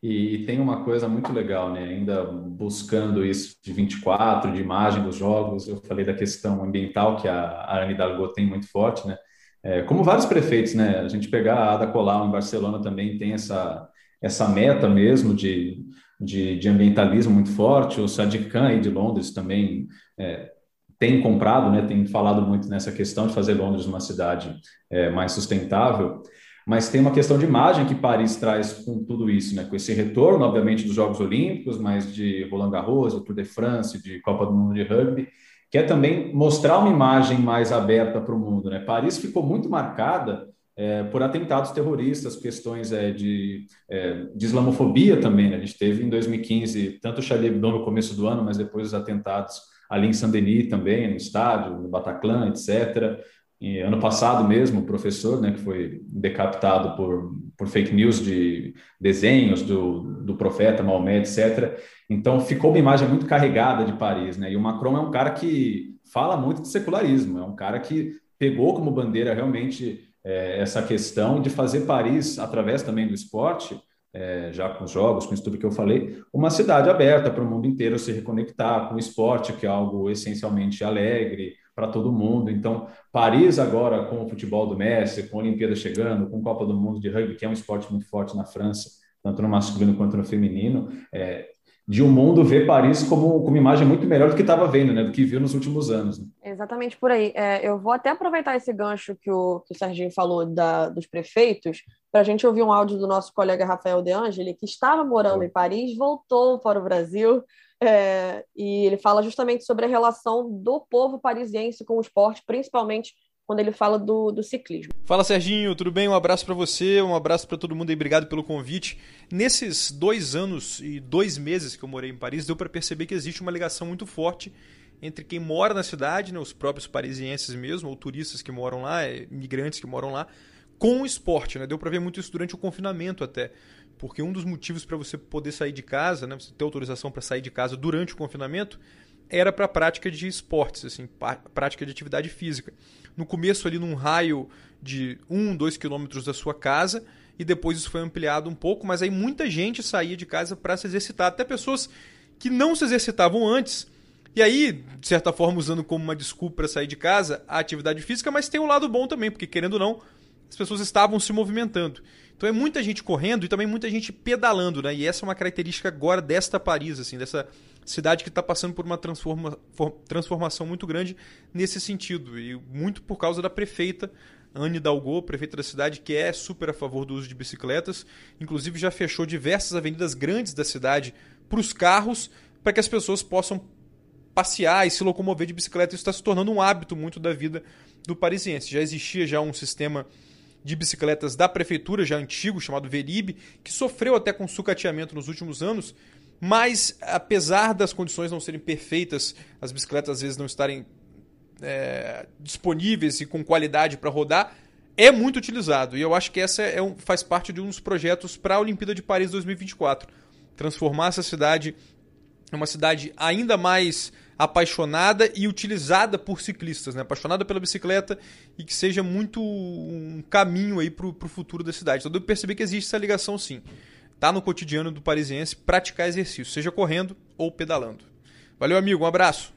E, tem uma coisa muito legal, né? Ainda buscando isso de 24, de imagem dos jogos, eu falei da questão ambiental que a, a Anne Hidalgo tem muito forte, né? É, como vários prefeitos, né? A gente pegar a Ada Colau em Barcelona também tem essa, essa meta mesmo de, de, de ambientalismo muito forte. O Sadiq Khan aí de Londres também é, tem comprado, né? Tem falado muito nessa questão de fazer Londres uma cidade é, mais sustentável mas tem uma questão de imagem que Paris traz com tudo isso, né? Com esse retorno, obviamente, dos Jogos Olímpicos, mas de Roland Garros, do Tour de France, de Copa do Mundo de Rugby, que é também mostrar uma imagem mais aberta para o mundo, né? Paris ficou muito marcada é, por atentados terroristas, questões é, de, é, de islamofobia também. Né? A gente teve em 2015 tanto o Charlie Hebdo no começo do ano, mas depois os atentados ali em Saint-Denis também, no estádio, no Bataclan, etc. E ano passado mesmo, o professor, né, que foi decapitado por, por fake news de desenhos do, do profeta Maomé, etc. Então, ficou uma imagem muito carregada de Paris, né? E o Macron é um cara que fala muito de secularismo, é um cara que pegou como bandeira realmente é, essa questão de fazer Paris, através também do esporte, é, já com os jogos, com isso tudo que eu falei, uma cidade aberta para o mundo inteiro se reconectar com o esporte, que é algo essencialmente alegre, para todo mundo. Então, Paris agora com o futebol do Messi, com a Olimpíada chegando, com a Copa do Mundo de rugby, que é um esporte muito forte na França, tanto no masculino quanto no feminino, é, de um mundo ver Paris como, como imagem muito melhor do que estava vendo, né? Do que viu nos últimos anos. Né? Exatamente por aí. É, eu vou até aproveitar esse gancho que o, que o Serginho falou da, dos prefeitos para a gente ouvir um áudio do nosso colega Rafael De Angeli, que estava morando em Paris, voltou para o Brasil, é, e ele fala justamente sobre a relação do povo parisiense com o esporte, principalmente quando ele fala do, do ciclismo. Fala Serginho, tudo bem? Um abraço para você, um abraço para todo mundo e obrigado pelo convite. Nesses dois anos e dois meses que eu morei em Paris, deu para perceber que existe uma ligação muito forte entre quem mora na cidade, né, os próprios parisienses mesmo, ou turistas que moram lá, é, imigrantes que moram lá, com o esporte. Né? Deu para ver muito isso durante o confinamento até. Porque um dos motivos para você poder sair de casa, né, você ter autorização para sair de casa durante o confinamento, era para a prática de esportes, assim, prática de atividade física. No começo ali num raio de 1, 2 quilômetros da sua casa, e depois isso foi ampliado um pouco, mas aí muita gente saía de casa para se exercitar, até pessoas que não se exercitavam antes. E aí, de certa forma, usando como uma desculpa para sair de casa a atividade física, mas tem um lado bom também, porque querendo ou não, as pessoas estavam se movimentando. Então é muita gente correndo e também muita gente pedalando, né? E essa é uma característica agora desta Paris, assim, dessa cidade que está passando por uma transforma, transformação muito grande nesse sentido. E muito por causa da prefeita Anne Dalgo, prefeita da cidade, que é super a favor do uso de bicicletas. Inclusive já fechou diversas avenidas grandes da cidade para os carros, para que as pessoas possam passear e se locomover de bicicleta. Isso está se tornando um hábito muito da vida do parisiense. Já existia já um sistema de bicicletas da prefeitura, já antigo, chamado Verib, que sofreu até com sucateamento nos últimos anos, mas apesar das condições não serem perfeitas, as bicicletas às vezes não estarem é, disponíveis e com qualidade para rodar, é muito utilizado. E eu acho que essa é um, faz parte de um dos projetos para a Olimpíada de Paris 2024. Transformar essa cidade em uma cidade ainda mais apaixonada e utilizada por ciclistas, né? apaixonada pela bicicleta e que seja muito um caminho aí para o futuro da cidade. Então eu percebi que existe essa ligação sim. Tá no cotidiano do parisiense praticar exercício, seja correndo ou pedalando. Valeu, amigo, um abraço.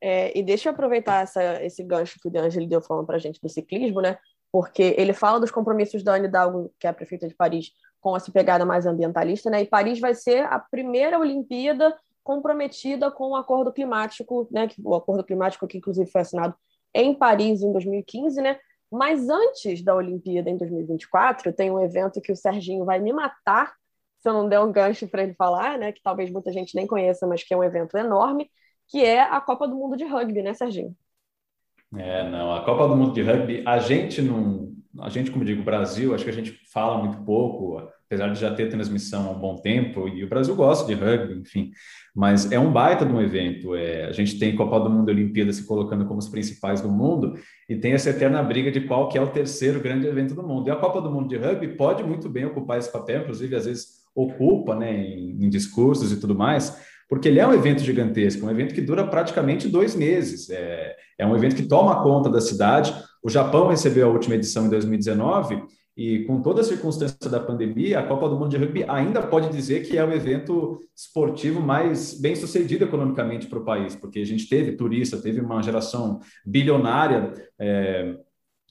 É, e deixa eu aproveitar essa, esse gancho que o De deu falando para a gente do ciclismo, né? Porque ele fala dos compromissos da Anne Hidalgo, que é a prefeita de Paris, com essa pegada mais ambientalista, né? E Paris vai ser a primeira Olimpíada comprometida com o acordo climático, né, o acordo climático que inclusive foi assinado em Paris em 2015, né? Mas antes da Olimpíada em 2024, tem um evento que o Serginho vai me matar se eu não der um gancho para ele falar, né, que talvez muita gente nem conheça, mas que é um evento enorme, que é a Copa do Mundo de Rugby, né, Serginho? É, não, a Copa do Mundo de Rugby, a gente não, a gente, como digo, Brasil, acho que a gente fala muito pouco, apesar de já ter transmissão há um bom tempo, e o Brasil gosta de rugby, enfim, mas é um baita de um evento. É, a gente tem Copa do Mundo e Olimpíada se colocando como os principais do mundo, e tem essa eterna briga de qual que é o terceiro grande evento do mundo. E a Copa do Mundo de Rugby pode muito bem ocupar esse papel, inclusive às vezes ocupa né, em, em discursos e tudo mais, porque ele é um evento gigantesco, um evento que dura praticamente dois meses. É, é um evento que toma conta da cidade. O Japão recebeu a última edição em 2019 e com toda a circunstância da pandemia, a Copa do Mundo de Rugby ainda pode dizer que é o evento esportivo mais bem sucedido economicamente para o país, porque a gente teve turista, teve uma geração bilionária é,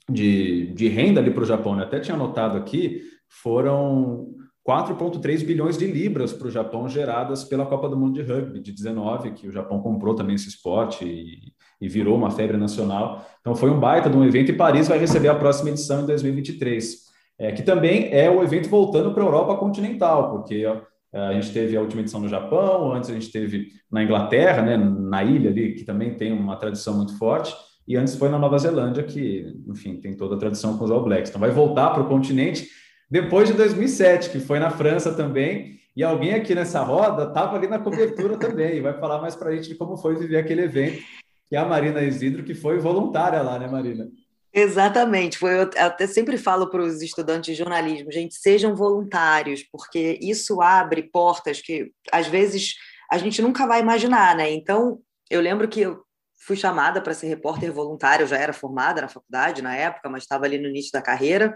de, de renda ali para o Japão. Eu até tinha anotado aqui, foram 4,3 bilhões de libras para o Japão geradas pela Copa do Mundo de Rugby de 19, que o Japão comprou também esse esporte e, e virou uma febre nacional. Então foi um baita de um evento e Paris vai receber a próxima edição em 2023 é, que também é o evento voltando para a Europa continental, porque ó, a gente teve a última edição no Japão, antes a gente teve na Inglaterra, né, na ilha ali, que também tem uma tradição muito forte, e antes foi na Nova Zelândia, que, enfim, tem toda a tradição com os All Blacks. Então vai voltar para o continente depois de 2007, que foi na França também, e alguém aqui nessa roda estava ali na cobertura também, e vai falar mais para a gente de como foi viver aquele evento, que é a Marina Isidro, que foi voluntária lá, né, Marina? Exatamente. Foi, eu até sempre falo para os estudantes de jornalismo, gente, sejam voluntários, porque isso abre portas que às vezes a gente nunca vai imaginar, né? Então, eu lembro que eu fui chamada para ser repórter voluntário, eu já era formada na faculdade na época, mas estava ali no início da carreira.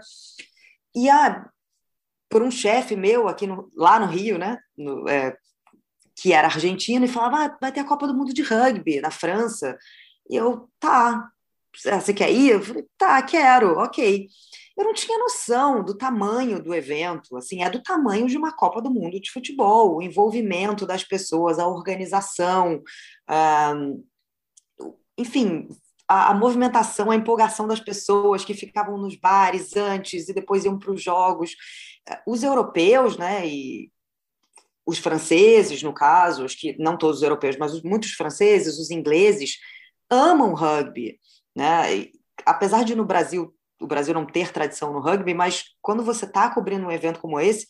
E a, por um chefe meu aqui no, lá no Rio, né? No, é, que era argentino, e falava: ah, vai ter a Copa do Mundo de Rugby na França. E eu, tá, você quer ir? Eu falei, tá, quero, ok. Eu não tinha noção do tamanho do evento, assim, é do tamanho de uma Copa do Mundo de futebol, o envolvimento das pessoas, a organização, ah, enfim, a, movimentação, a empolgação das pessoas que ficavam nos bares antes e depois iam para os jogos. Os europeus, né, e os franceses, no caso, os que não todos os europeus, mas muitos franceses, os ingleses, amam rugby, né? E, apesar de no Brasil o Brasil não ter tradição no rugby, mas quando você está cobrindo um evento como esse,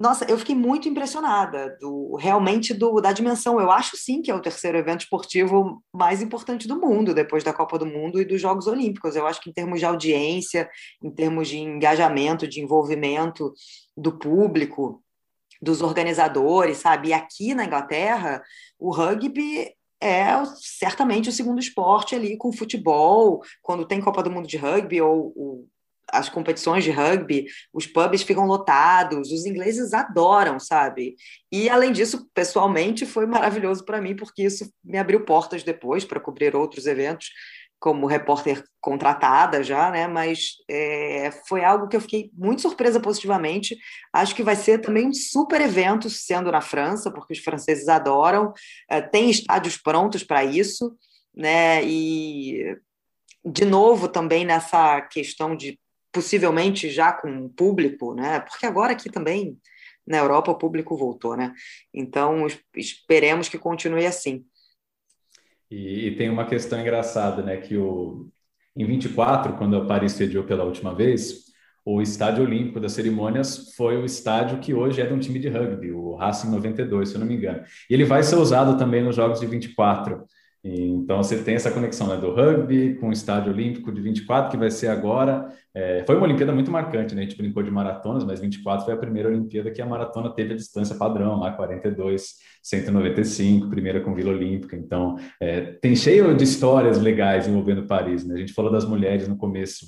nossa, eu fiquei muito impressionada do realmente do, da dimensão. Eu acho sim que é o terceiro evento esportivo mais importante do mundo, depois da Copa do Mundo e dos Jogos Olímpicos. Eu acho que em termos de audiência, em termos de engajamento, de envolvimento do público, dos organizadores, sabe? E aqui na Inglaterra, o rugby é certamente o segundo esporte ali com futebol, quando tem Copa do Mundo de rugby ou, ou as competições de rugby, os pubs ficam lotados, os ingleses adoram, sabe? E além disso, pessoalmente foi maravilhoso para mim porque isso me abriu portas depois para cobrir outros eventos como repórter contratada já, né? Mas é, foi algo que eu fiquei muito surpresa positivamente. Acho que vai ser também um super evento sendo na França, porque os franceses adoram, é, tem estádios prontos para isso, né? E de novo também nessa questão de possivelmente já com público, né? Porque agora aqui também na Europa o público voltou, né? Então esperemos que continue assim. E, e, tem uma questão engraçada, né? Que o, em 24, quando a Paris sediou pela última vez, o estádio olímpico das cerimônias foi o estádio que hoje é de um time de rugby, o Racing 92, se eu não me engano. E ele vai ser usado também nos Jogos de 24. Então você tem essa conexão né, do rugby com o estádio olímpico de 24, que vai ser agora. É, foi uma Olimpíada muito marcante, né? A gente brincou de maratonas, mas 24 foi a primeira Olimpíada que a maratona teve a distância padrão, lá 42, 195, primeira com Vila Olímpica. Então é, tem cheio de histórias legais envolvendo Paris. Né? A gente falou das mulheres no começo.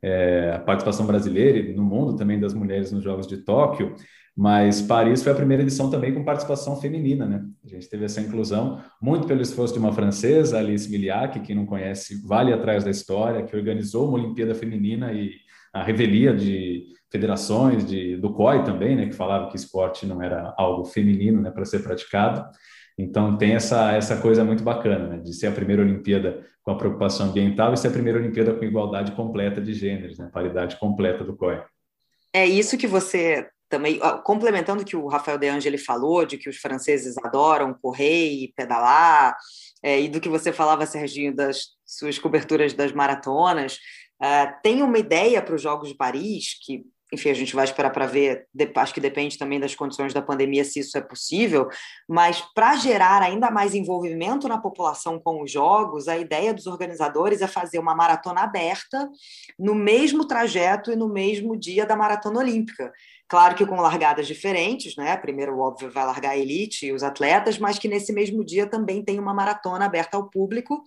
É, a participação brasileira e no mundo também das mulheres nos Jogos de Tóquio, mas Paris foi a primeira edição também com participação feminina, né? A gente teve essa inclusão, muito pelo esforço de uma francesa, Alice Miliac, quem não conhece, vale atrás da história, que organizou uma Olimpíada Feminina e a revelia de federações, de, do COI também, né? Que falava que esporte não era algo feminino, né? Para ser praticado. Então tem essa, essa coisa muito bacana, né? De ser a primeira Olimpíada com a preocupação ambiental e ser a primeira Olimpíada com igualdade completa de gêneros, né? Paridade completa do COI. É isso que você também complementando o que o Rafael De Angeli falou, de que os franceses adoram correr e pedalar, é, e do que você falava, Serginho, das suas coberturas das maratonas, é, tem uma ideia para os Jogos de Paris, que, enfim, a gente vai esperar para ver, acho que depende também das condições da pandemia se isso é possível, mas para gerar ainda mais envolvimento na população com os Jogos, a ideia dos organizadores é fazer uma maratona aberta no mesmo trajeto e no mesmo dia da maratona olímpica. Claro que com largadas diferentes, né? Primeiro, óbvio, vai largar a elite e os atletas, mas que nesse mesmo dia também tem uma maratona aberta ao público.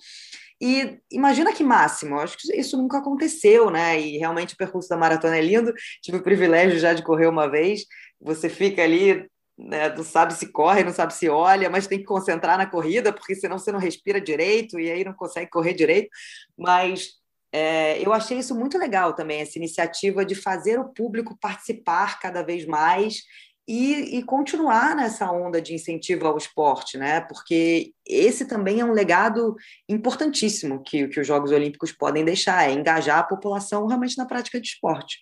E imagina que máximo, acho que isso nunca aconteceu, né? E realmente o percurso da maratona é lindo. Tive o privilégio já de correr uma vez. Você fica ali, né, não sabe se corre, não sabe se olha, mas tem que concentrar na corrida, porque senão você não respira direito e aí não consegue correr direito. Mas é, eu achei isso muito legal também, essa iniciativa de fazer o público participar cada vez mais e, e, continuar nessa onda de incentivo ao esporte, né? Porque esse também é um legado importantíssimo que, que os Jogos Olímpicos podem deixar, é engajar a população realmente na prática de esporte.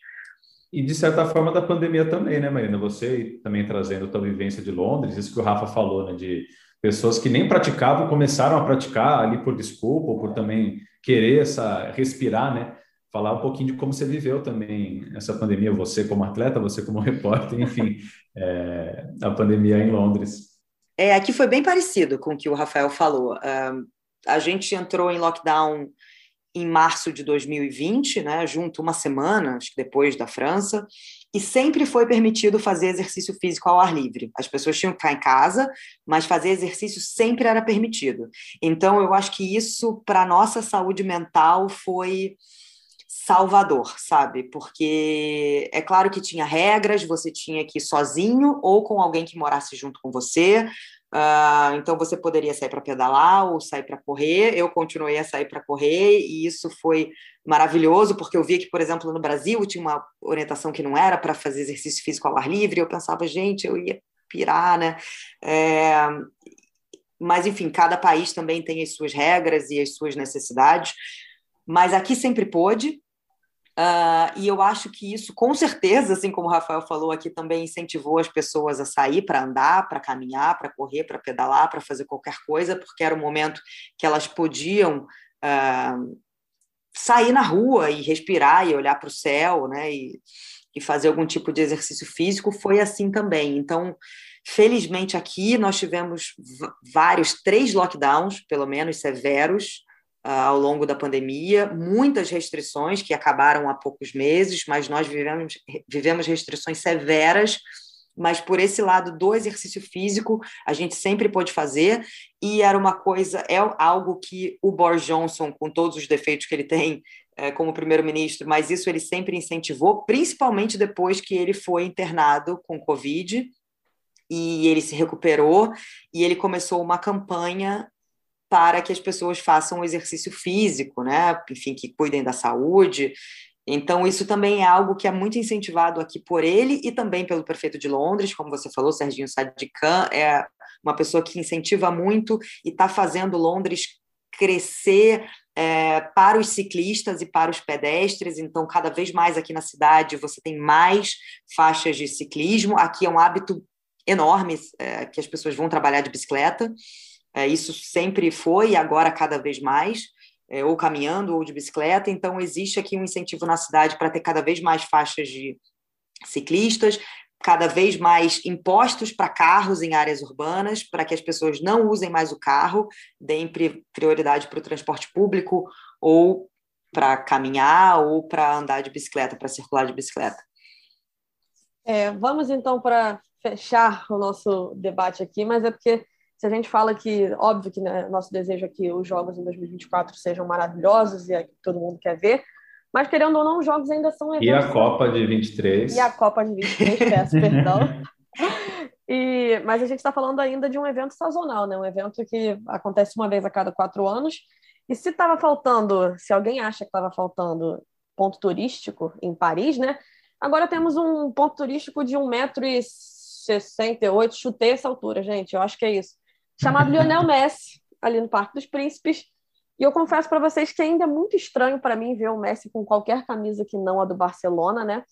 E de certa forma da pandemia também, né, Marina? Você também trazendo a vivência de Londres, isso que o Rafa falou, né? De pessoas que nem praticavam começaram a praticar ali por desculpa ou por também querer essa respirar, né? Falar um pouquinho de como você viveu também essa pandemia, você como atleta, você como repórter, enfim, é, a pandemia em Londres. É, aqui foi bem parecido com o que o Rafael falou. Uh, a gente entrou em lockdown em março de 2020, né, junto uma semana, acho que depois da França, e sempre foi permitido fazer exercício físico ao ar livre. As pessoas tinham que ficar em casa, mas fazer exercício sempre era permitido. Então, eu acho que isso, para a nossa saúde mental, foi salvador, sabe? Porque é claro que tinha regras, você tinha que ir sozinho ou com alguém que morasse junto com você. Uh, então você poderia sair para pedalar ou sair para correr. Eu continuei a sair para correr e isso foi maravilhoso porque eu via que, por exemplo, no Brasil tinha uma orientação que não era para fazer exercício físico ao ar livre. Eu pensava, gente, eu ia pirar, né? É... Mas enfim, cada país também tem as suas regras e as suas necessidades. Mas aqui sempre pôde, Uh, e eu acho que isso, com certeza, assim como o Rafael falou aqui, também incentivou as pessoas a sair para andar, para caminhar, para correr, para pedalar, para fazer qualquer coisa, porque era o momento que elas podiam uh, sair na rua e respirar e olhar para o céu, né? E, e fazer algum tipo de exercício físico. Foi assim também. Então, felizmente aqui nós tivemos vários, três lockdowns, pelo menos severos, ao longo da pandemia, muitas restrições que acabaram há poucos meses, mas nós vivemos, vivemos restrições severas. Mas por esse lado do exercício físico, a gente sempre pôde fazer, e era uma coisa, é algo que o Boris Johnson, com todos os defeitos que ele tem é, como primeiro-ministro, mas isso ele sempre incentivou, principalmente depois que ele foi internado com Covid, e ele se recuperou, e ele começou uma campanha para que as pessoas façam exercício físico, né? Enfim, que cuidem da saúde. Então, isso também é algo que é muito incentivado aqui por ele e também pelo prefeito de Londres, como você falou, Serginho Sadikan, é uma pessoa que incentiva muito e está fazendo Londres crescer é, para os ciclistas e para os pedestres. Então, cada vez mais aqui na cidade você tem mais faixas de ciclismo. Aqui é um hábito enorme é, que as pessoas vão trabalhar de bicicleta. É, isso sempre foi e agora cada vez mais, é, ou caminhando ou de bicicleta. Então, existe aqui um incentivo na cidade para ter cada vez mais faixas de ciclistas, cada vez mais impostos para carros em áreas urbanas, para que as pessoas não usem mais o carro, deem prioridade para o transporte público ou para caminhar ou para andar de bicicleta, para circular de bicicleta. É, vamos então para fechar o nosso debate aqui, mas é porque se a gente fala que, óbvio que né, nosso desejo é que os jogos em 2024 sejam maravilhosos e é que todo mundo quer ver, mas querendo ou não, os jogos ainda são eventos. E a Copa de 23. E a Copa de 23, peço perdão. E, mas a gente está falando ainda de um evento sazonal, né? Um evento que acontece uma vez a cada quatro anos. E se estava faltando, se alguém acha que estava faltando ponto turístico em Paris, né? Agora temos um ponto turístico de 1,68m. Chutei essa altura, gente. Eu acho que é isso chamado Lionel Messi, ali no Parque dos Príncipes. E eu confesso para vocês que ainda é muito estranho para mim ver o Messi com qualquer camisa que não a do Barcelona, né?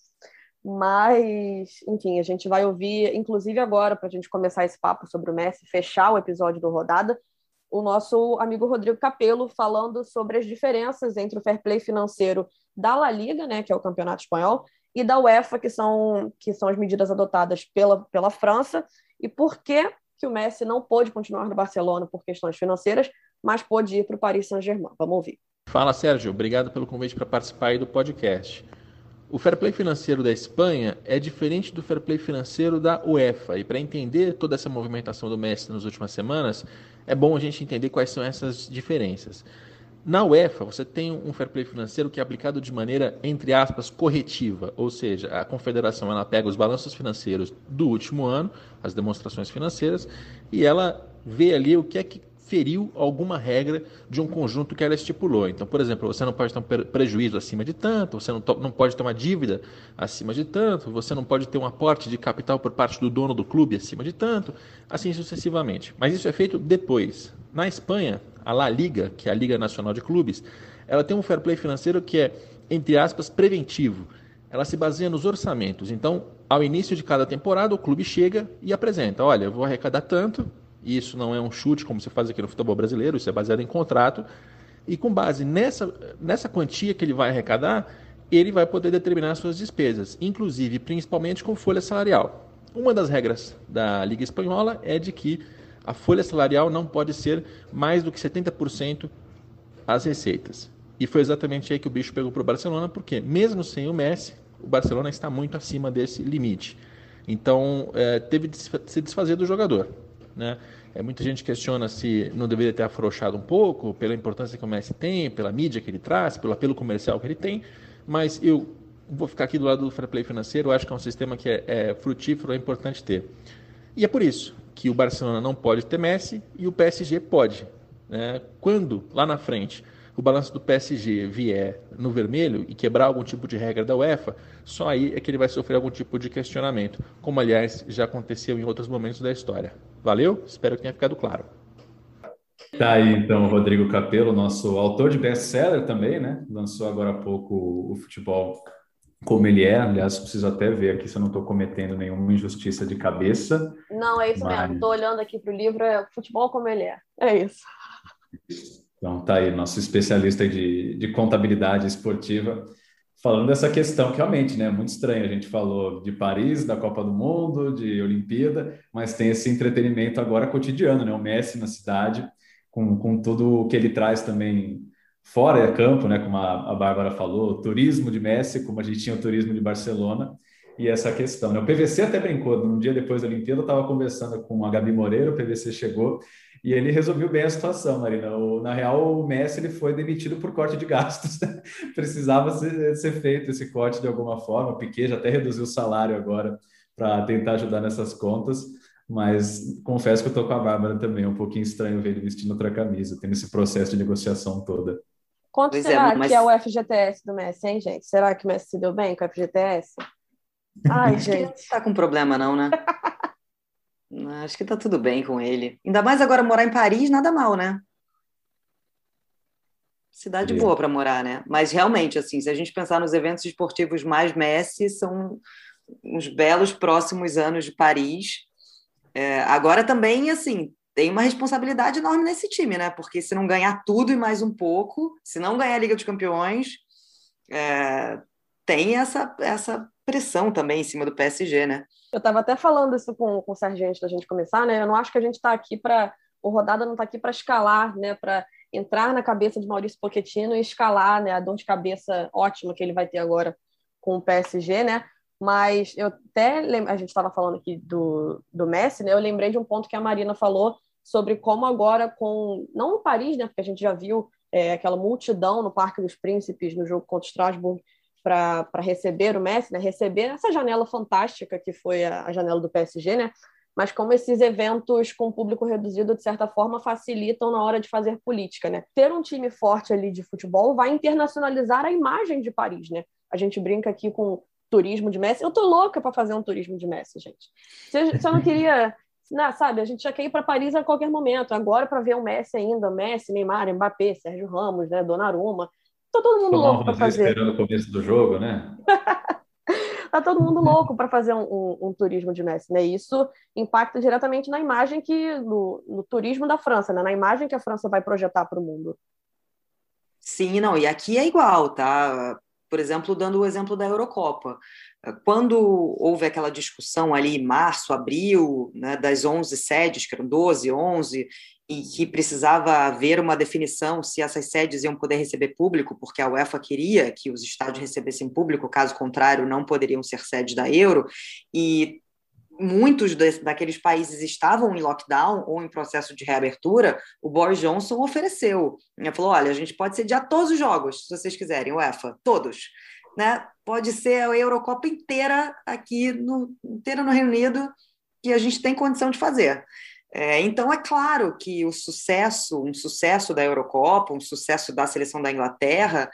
Mas, enfim, a gente vai ouvir, inclusive agora, para a gente começar esse papo sobre o Messi, fechar o episódio do Rodada, o nosso amigo Rodrigo Capello falando sobre as diferenças entre o fair play financeiro da La Liga, né, que é o campeonato espanhol, e da UEFA, que são, que são as medidas adotadas pela, pela França, e por que que o Messi não pôde continuar no Barcelona por questões financeiras, mas pôde ir para o Paris Saint-Germain. Vamos ouvir. Fala, Sérgio. Obrigado pelo convite para participar aí do podcast. O fair play financeiro da Espanha é diferente do fair play financeiro da UEFA. E para entender toda essa movimentação do Messi nas últimas semanas, é bom a gente entender quais são essas diferenças. Na UEFA, você tem um fair play financeiro que é aplicado de maneira, entre aspas, corretiva, ou seja, a confederação ela pega os balanços financeiros do último ano, as demonstrações financeiras, e ela vê ali o que é que feriu alguma regra de um conjunto que ela estipulou. Então, por exemplo, você não pode ter um prejuízo acima de tanto, você não, não pode ter uma dívida acima de tanto, você não pode ter um aporte de capital por parte do dono do clube acima de tanto, assim sucessivamente. Mas isso é feito depois. Na Espanha, a La Liga, que é a Liga Nacional de Clubes, ela tem um fair play financeiro que é, entre aspas, preventivo. Ela se baseia nos orçamentos. Então, ao início de cada temporada, o clube chega e apresenta: olha, eu vou arrecadar tanto, isso não é um chute como se faz aqui no futebol brasileiro, isso é baseado em contrato. E com base nessa, nessa quantia que ele vai arrecadar, ele vai poder determinar as suas despesas, inclusive, principalmente com folha salarial. Uma das regras da Liga Espanhola é de que a folha salarial não pode ser mais do que 70% as receitas. E foi exatamente aí que o bicho pegou para o Barcelona, porque mesmo sem o Messi, o Barcelona está muito acima desse limite. Então, é, teve de se desfazer do jogador. Né? É, muita gente questiona se não deveria ter afrouxado um pouco, pela importância que o Messi tem, pela mídia que ele traz, pelo apelo comercial que ele tem, mas eu vou ficar aqui do lado do fair play financeiro, eu acho que é um sistema que é, é frutífero, é importante ter. E é por isso que o Barcelona não pode ter Messi e o PSG pode. Né? Quando, lá na frente, o balanço do PSG vier no vermelho e quebrar algum tipo de regra da UEFA, só aí é que ele vai sofrer algum tipo de questionamento, como aliás já aconteceu em outros momentos da história. Valeu? Espero que tenha ficado claro. Tá aí então Rodrigo Capello, nosso autor de best-seller também, né? Lançou agora há pouco o futebol como ele é. Aliás, preciso até ver aqui se eu não estou cometendo nenhuma injustiça de cabeça. Não, é isso mas... mesmo. Estou olhando aqui para o livro, é futebol como ele é. É isso. Então tá aí, nosso especialista de, de contabilidade esportiva, falando dessa questão que realmente né, é muito estranho. A gente falou de Paris, da Copa do Mundo, de Olimpíada, mas tem esse entretenimento agora cotidiano, né? O Messi na cidade, com, com tudo o que ele traz também fora de campo, né? Como a, a Bárbara falou, turismo de Messi, como a gente tinha o turismo de Barcelona e essa questão. Né? O PVC até brincou, um dia depois da Olimpíada, eu estava conversando com a Gabi Moreira, o PVC chegou e ele resolveu bem a situação, Marina. O, na real, o Messi ele foi demitido por corte de gastos. Precisava ser, ser, feito esse corte de alguma forma. O Piquet já até reduziu o salário agora para tentar ajudar nessas contas. Mas confesso que eu estou com a Bárbara também. É um pouquinho estranho ver ele vestindo outra camisa, tendo esse processo de negociação toda. Quanto pois é, será é, mas... que é o FGTS do Messi, hein, gente? Será que o Messi se deu bem com o FGTS? Ai, gente. Não está com problema, não, né? Acho que tá tudo bem com ele. Ainda mais agora morar em Paris, nada mal, né? Cidade boa para morar, né? Mas realmente, assim, se a gente pensar nos eventos esportivos mais Messi, são uns belos próximos anos de Paris. É, agora também, assim, tem uma responsabilidade enorme nesse time, né? Porque se não ganhar tudo e mais um pouco, se não ganhar a Liga dos Campeões, é, tem essa, essa pressão também em cima do PSG, né? Eu estava até falando isso com, com o Sargento da gente começar, né? Eu não acho que a gente está aqui para. O Rodada não está aqui para escalar, né? Para entrar na cabeça de Maurício Pochettino e escalar né? a dor de cabeça ótima que ele vai ter agora com o PSG, né? Mas eu até lem... a gente estava falando aqui do, do Messi, né? Eu lembrei de um ponto que a Marina falou sobre como agora com não no Paris, né? Porque a gente já viu é, aquela multidão no Parque dos Príncipes no jogo contra o Strasbourg para receber o Messi, né? receber essa janela fantástica que foi a, a, janela do PSG, né? Mas como esses eventos com público reduzido, de certa forma, facilitam na hora de fazer política, né? Ter um time forte ali de futebol vai internacionalizar a imagem de Paris, né? A gente brinca aqui com turismo de Messi. Eu tô louca para fazer um turismo de Messi, gente. Se, eu não queria não, sabe, a gente já quer ir para Paris a qualquer momento. Agora, para ver o Messi ainda, Messi, Neymar, Mbappé, Sérgio Ramos, né, Donnarumma, Tá todo mundo louco para fazer. esperando o começo do jogo, né? tá todo mundo louco para fazer um, um, um, turismo de Messi, né? Isso impacta diretamente na imagem que no, no turismo da França, né? Na imagem que a França vai projetar para o mundo. Sim, não. E aqui é igual, tá? Por exemplo, dando o exemplo da Eurocopa. Quando houve aquela discussão ali em março, abril, né, das 11 sedes, que eram 12, 11, e que precisava haver uma definição se essas sedes iam poder receber público, porque a UEFA queria que os estádios recebessem público, caso contrário, não poderiam ser sedes da Euro, e muitos de, daqueles países estavam em lockdown ou em processo de reabertura, o Boris Johnson ofereceu. Ele falou: olha, a gente pode sediar todos os jogos, se vocês quiserem, UEFA, todos. Né? Pode ser a Eurocopa inteira aqui, no, inteira no Reino Unido, que a gente tem condição de fazer. É, então, é claro que o sucesso, um sucesso da Eurocopa, um sucesso da seleção da Inglaterra,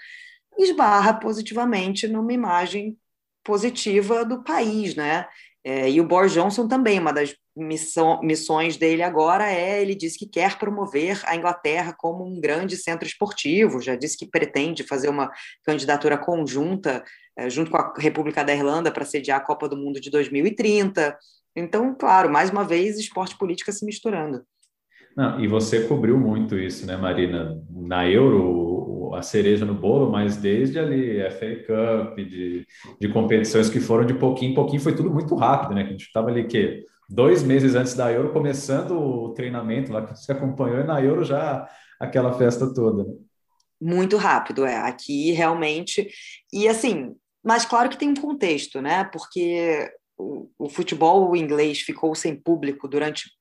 esbarra positivamente numa imagem positiva do país, né? É, e o Boris Johnson também, uma das missão, missões dele agora é, ele diz que quer promover a Inglaterra como um grande centro esportivo, já disse que pretende fazer uma candidatura conjunta é, junto com a República da Irlanda para sediar a Copa do Mundo de 2030. Então, claro, mais uma vez, esporte e política se misturando. Não, e você cobriu muito isso, né, Marina? Na Euro, a cereja no bolo, mas desde ali, FA Cup, de, de competições que foram de pouquinho em pouquinho, foi tudo muito rápido, né? Que a gente estava ali, que dois meses antes da Euro, começando o treinamento lá que você acompanhou, e na Euro já aquela festa toda. Né? Muito rápido, é. Aqui realmente. E assim, mas claro que tem um contexto, né? Porque o, o futebol inglês ficou sem público durante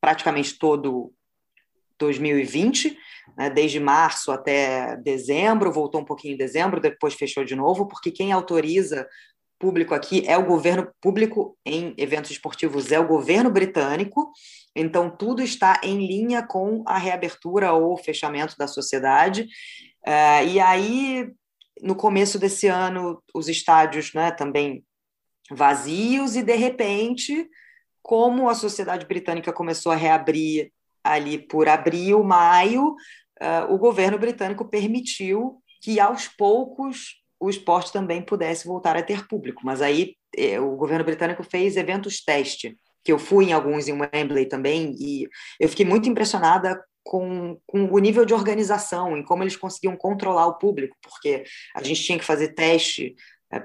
praticamente todo 2020, né, desde março até dezembro, voltou um pouquinho em dezembro, depois fechou de novo, porque quem autoriza público aqui é o governo público em eventos esportivos, é o governo britânico, então tudo está em linha com a reabertura ou fechamento da sociedade. Uh, e aí, no começo desse ano, os estádios né, também vazios, e de repente, como a sociedade britânica começou a reabrir ali por abril, maio, uh, o governo britânico permitiu que aos poucos o esporte também pudesse voltar a ter público. Mas aí eh, o governo britânico fez eventos teste, que eu fui em alguns em Wembley também, e eu fiquei muito impressionada com, com, o nível de organização, em como eles conseguiam controlar o público, porque a gente tinha que fazer teste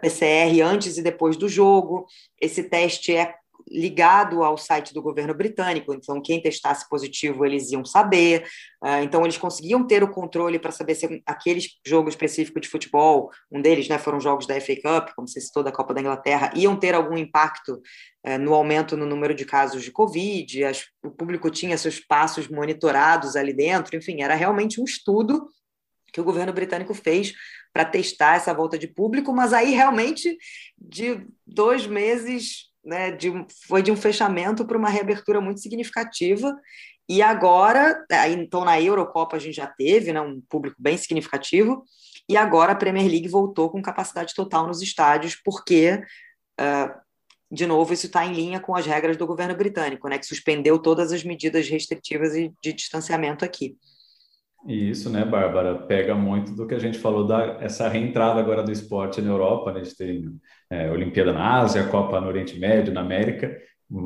PCR antes e depois do jogo. Esse teste é ligado ao site do governo britânico, então quem testasse positivo eles iam saber, uh, então eles conseguiam ter o controle para saber se aquele jogo específico de futebol, um deles né, foram jogos da FA Cup, como você citou, da Copa da Inglaterra, iam ter algum impacto uh, no aumento no número de casos de Covid, o público tinha seus passos monitorados ali dentro, enfim, era realmente um estudo que o governo britânico fez para testar essa volta de público, mas aí realmente de dois meses né, de, foi de um fechamento para uma reabertura muito significativa. E agora, então na Eurocopa a gente já teve né, um público bem significativo, e agora a Premier League voltou com capacidade total nos estádios, porque, uh, de novo, isso está em linha com as regras do governo britânico, né, que suspendeu todas as medidas restritivas e de distanciamento aqui. E isso, né, Bárbara, pega muito do que a gente falou da essa reentrada agora do esporte na Europa, né? A gente tem é, Olimpíada na Ásia, Copa no Oriente Médio, na América,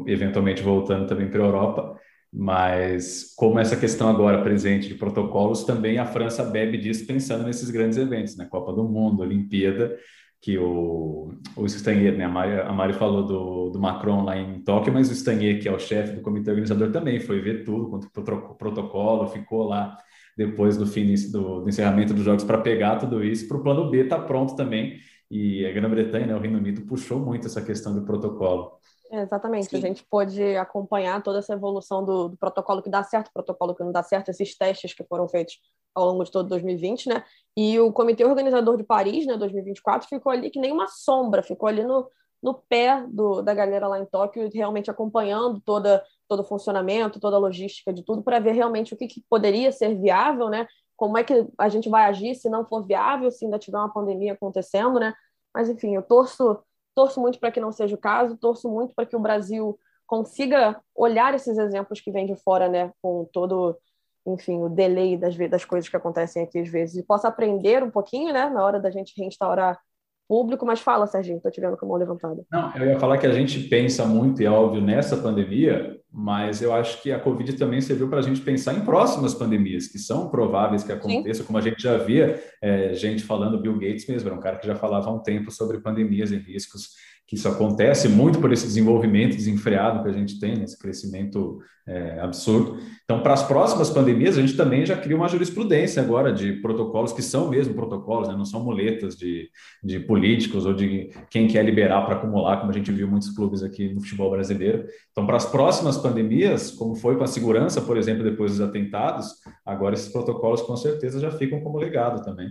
eventualmente voltando também para a Europa. Mas como essa questão agora presente de protocolos, também a França bebe disso pensando nesses grandes eventos, né? Copa do Mundo, Olimpíada, que o, o Stanier, né? A Mari, a Mari falou do, do Macron lá em Tóquio, mas o Stanier, que é o chefe do comitê organizador, também foi ver tudo quanto protocolo, ficou lá depois do fim do, do encerramento dos jogos para pegar tudo isso para o plano B tá pronto também. E a Grã-Bretanha, né, o Reino Unido, puxou muito essa questão do protocolo. Exatamente, Sim. a gente pôde acompanhar toda essa evolução do, do, protocolo que dá certo, protocolo que não dá certo, esses testes que foram feitos ao longo de todo 2020, né? E o Comitê Organizador de Paris, né, 2024, ficou ali que nem uma sombra, ficou ali no, no pé do, da galera lá em Tóquio, realmente acompanhando toda, todo o funcionamento, toda a logística de tudo, para ver realmente o que, que, poderia ser viável, né? Como é que a gente vai agir se não for viável, se ainda tiver uma pandemia acontecendo, né? Mas, enfim, eu torço, torço muito para que não seja o caso, torço muito para que o Brasil consiga olhar esses exemplos que vêm de fora, né? Com todo, enfim, o delay das, das coisas que acontecem aqui às vezes, e possa aprender um pouquinho, né? Na hora da gente reinstaurar público, mas fala, Serginho, estou te vendo com a mão levantada. Não, eu ia falar que a gente pensa muito, e é óbvio, nessa pandemia, mas eu acho que a Covid também serviu para a gente pensar em próximas pandemias, que são prováveis que aconteçam, Sim. como a gente já via é, gente falando, Bill Gates mesmo, era um cara que já falava há um tempo sobre pandemias e riscos que isso acontece muito por esse desenvolvimento desenfreado que a gente tem, esse crescimento é, absurdo. Então, para as próximas pandemias, a gente também já cria uma jurisprudência agora de protocolos que são mesmo protocolos, né? não são muletas de, de políticos ou de quem quer liberar para acumular, como a gente viu muitos clubes aqui no futebol brasileiro. Então, para as próximas pandemias, como foi com a segurança, por exemplo, depois dos atentados, agora esses protocolos com certeza já ficam como legado também.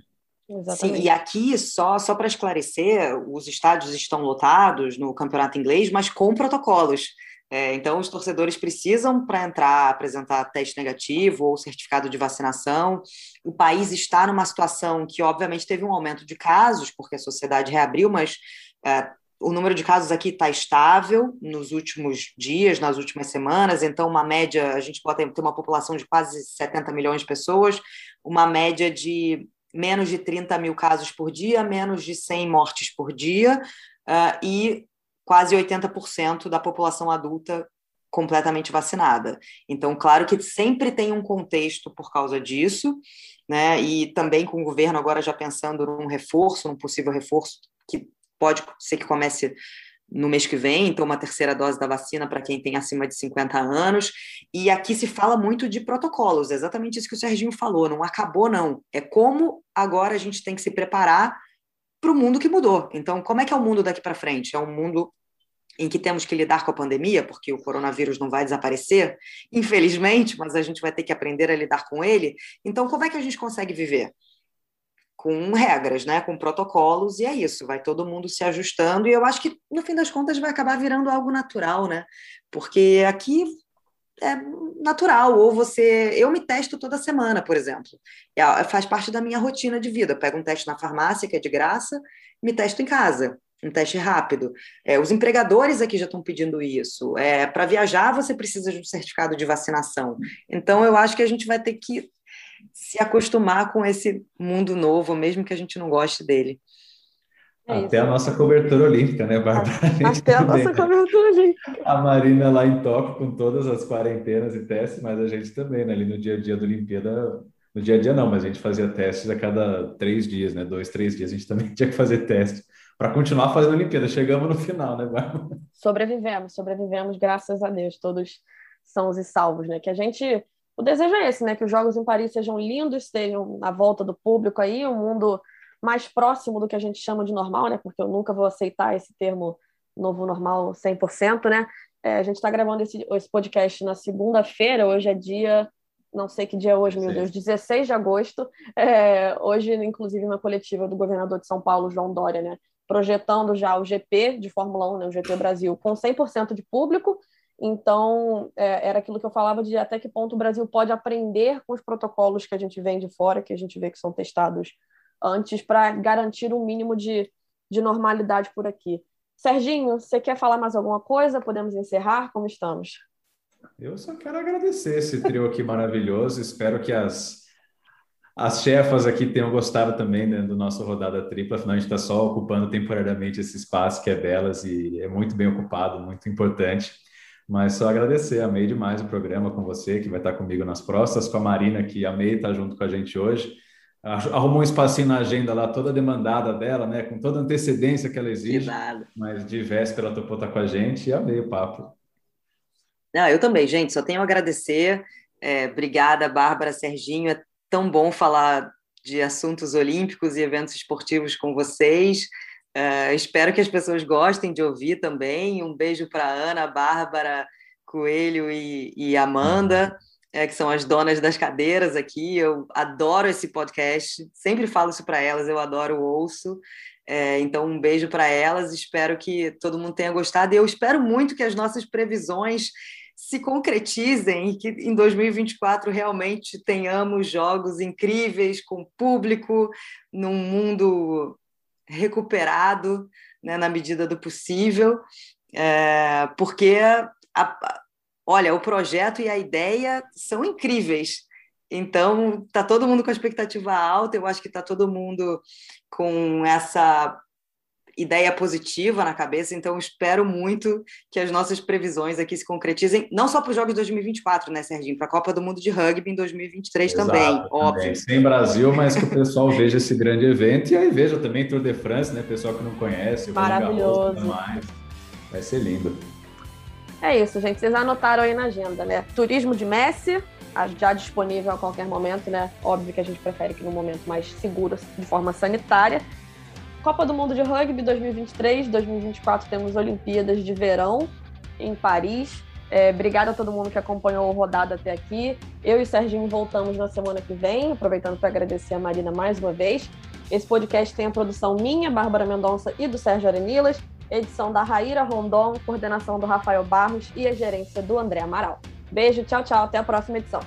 Exatamente. Sim, e aqui, só, só para esclarecer, os estádios estão lotados no campeonato inglês, mas com protocolos. É, então, os torcedores precisam, para entrar, apresentar teste negativo ou certificado de vacinação. O país está numa situação que, obviamente, teve um aumento de casos, porque a sociedade reabriu, mas é, o número de casos aqui está estável nos últimos dias, nas últimas semanas. Então, uma média, a gente pode ter uma população de quase 70 milhões de pessoas, uma média de menos de 30 mil casos por dia, menos de 100 mortes por dia uh, e quase 80% da população adulta completamente vacinada. Então, claro que sempre tem um contexto por causa disso, né? E também com o governo agora já pensando num reforço, num possível reforço que pode ser que comece no mês que vem, então uma terceira dose da vacina para quem tem acima de 50 anos. E aqui se fala muito de protocolos, exatamente isso que o Serginho falou, não acabou não. É como agora a gente tem que se preparar para o mundo que mudou. Então, como é que é o mundo daqui para frente? É um mundo em que temos que lidar com a pandemia, porque o coronavírus não vai desaparecer, infelizmente, mas a gente vai ter que aprender a lidar com ele. Então, como é que a gente consegue viver? Com regras, né, com protocolos, e é isso, vai todo mundo se ajustando, e eu acho que, no fim das contas, vai acabar virando algo natural, né? Porque aqui é natural, ou você. Eu me testo toda semana, por exemplo. Faz parte da minha rotina de vida. Eu pego um teste na farmácia, que é de graça, me testo em casa. Um teste rápido. É, os empregadores aqui já estão pedindo isso. É, Para viajar, você precisa de um certificado de vacinação. Então, eu acho que a gente vai ter que se acostumar com esse mundo novo, mesmo que a gente não goste dele. É Até a nossa cobertura olímpica, né, Bárbara? Até a nossa cobertura olímpica. A Marina lá em Tóquio com todas as quarentenas e testes, mas a gente também, né, ali no dia a dia da Olimpíada, no dia a dia não, mas a gente fazia testes a cada três dias, né, dois, três dias, a gente também tinha que fazer teste para continuar fazendo a Olimpíada. Chegamos no final, né, Bárbara? Sobrevivemos, sobrevivemos, graças a Deus, todos sãos e salvos, né, que a gente... O desejo é esse, né, que os Jogos em Paris sejam lindos, estejam na volta do público aí, o mundo mais próximo do que a gente chama de normal, né? Porque eu nunca vou aceitar esse termo novo normal 100%, né? É, a gente está gravando esse, esse podcast na segunda-feira, hoje é dia, não sei que dia é hoje, meu Deus, 16 de agosto. É, hoje, inclusive, na coletiva do governador de São Paulo, João Dória, né? Projetando já o GP de Fórmula 1, né, o GP Brasil, com 100% de público. Então, é, era aquilo que eu falava de até que ponto o Brasil pode aprender com os protocolos que a gente vem de fora, que a gente vê que são testados antes para garantir um mínimo de, de normalidade por aqui. Serginho, você quer falar mais alguma coisa? Podemos encerrar? Como estamos? Eu só quero agradecer esse trio aqui maravilhoso. Espero que as, as chefas aqui tenham gostado também né, do nosso rodada tripla. Afinal, a gente está só ocupando temporariamente esse espaço que é delas e é muito bem ocupado, muito importante. Mas só agradecer, amei demais o programa com você, que vai estar comigo nas próximas, com a Marina, que amei estar junto com a gente hoje arrumou um espacinho na agenda lá, toda demandada dela, né? Com toda a antecedência que ela exige. Mas de véspera ela topou estar com a gente e amei o papo. Não, eu também, gente, só tenho a agradecer. É, obrigada, Bárbara, Serginho. É tão bom falar de assuntos olímpicos e eventos esportivos com vocês. É, espero que as pessoas gostem de ouvir também. Um beijo para Ana, Bárbara, Coelho e, e Amanda é, que são as donas das cadeiras aqui. Eu adoro esse podcast, sempre falo isso para elas, eu adoro o ouço. É, então, um beijo para elas, espero que todo mundo tenha gostado e eu espero muito que as nossas previsões se concretizem e que em 2024 realmente tenhamos jogos incríveis, com público, num mundo recuperado, né, na medida do possível, é, porque a, olha, o projeto e a ideia são incríveis. Então, está todo mundo com a expectativa alta, eu acho que está todo mundo com essa ideia positiva na cabeça, então espero muito que as nossas previsões aqui se concretizem, não só para os Jogos de 2024, né, Serginho? Para a Copa do Mundo de Rugby em 2023 Exato, também, também, óbvio. Sem Brasil, mas que o pessoal veja esse grande evento e aí veja também Tour de France, né? Pessoal que não conhece. Maravilhoso. Vai ser lindo. É isso, gente. Vocês anotaram aí na agenda, né? Turismo de Messi, já disponível a qualquer momento, né? Óbvio que a gente prefere que no momento mais seguro, de forma sanitária. Copa do Mundo de Rugby 2023, 2024 temos Olimpíadas de Verão em Paris. É, obrigada a todo mundo que acompanhou o rodado até aqui. Eu e o Serginho voltamos na semana que vem, aproveitando para agradecer a Marina mais uma vez. Esse podcast tem a produção minha, Bárbara Mendonça e do Sérgio Arenilas edição da Raíra Rondon, coordenação do Rafael Barros e a gerência do André Amaral. Beijo, tchau, tchau, até a próxima edição.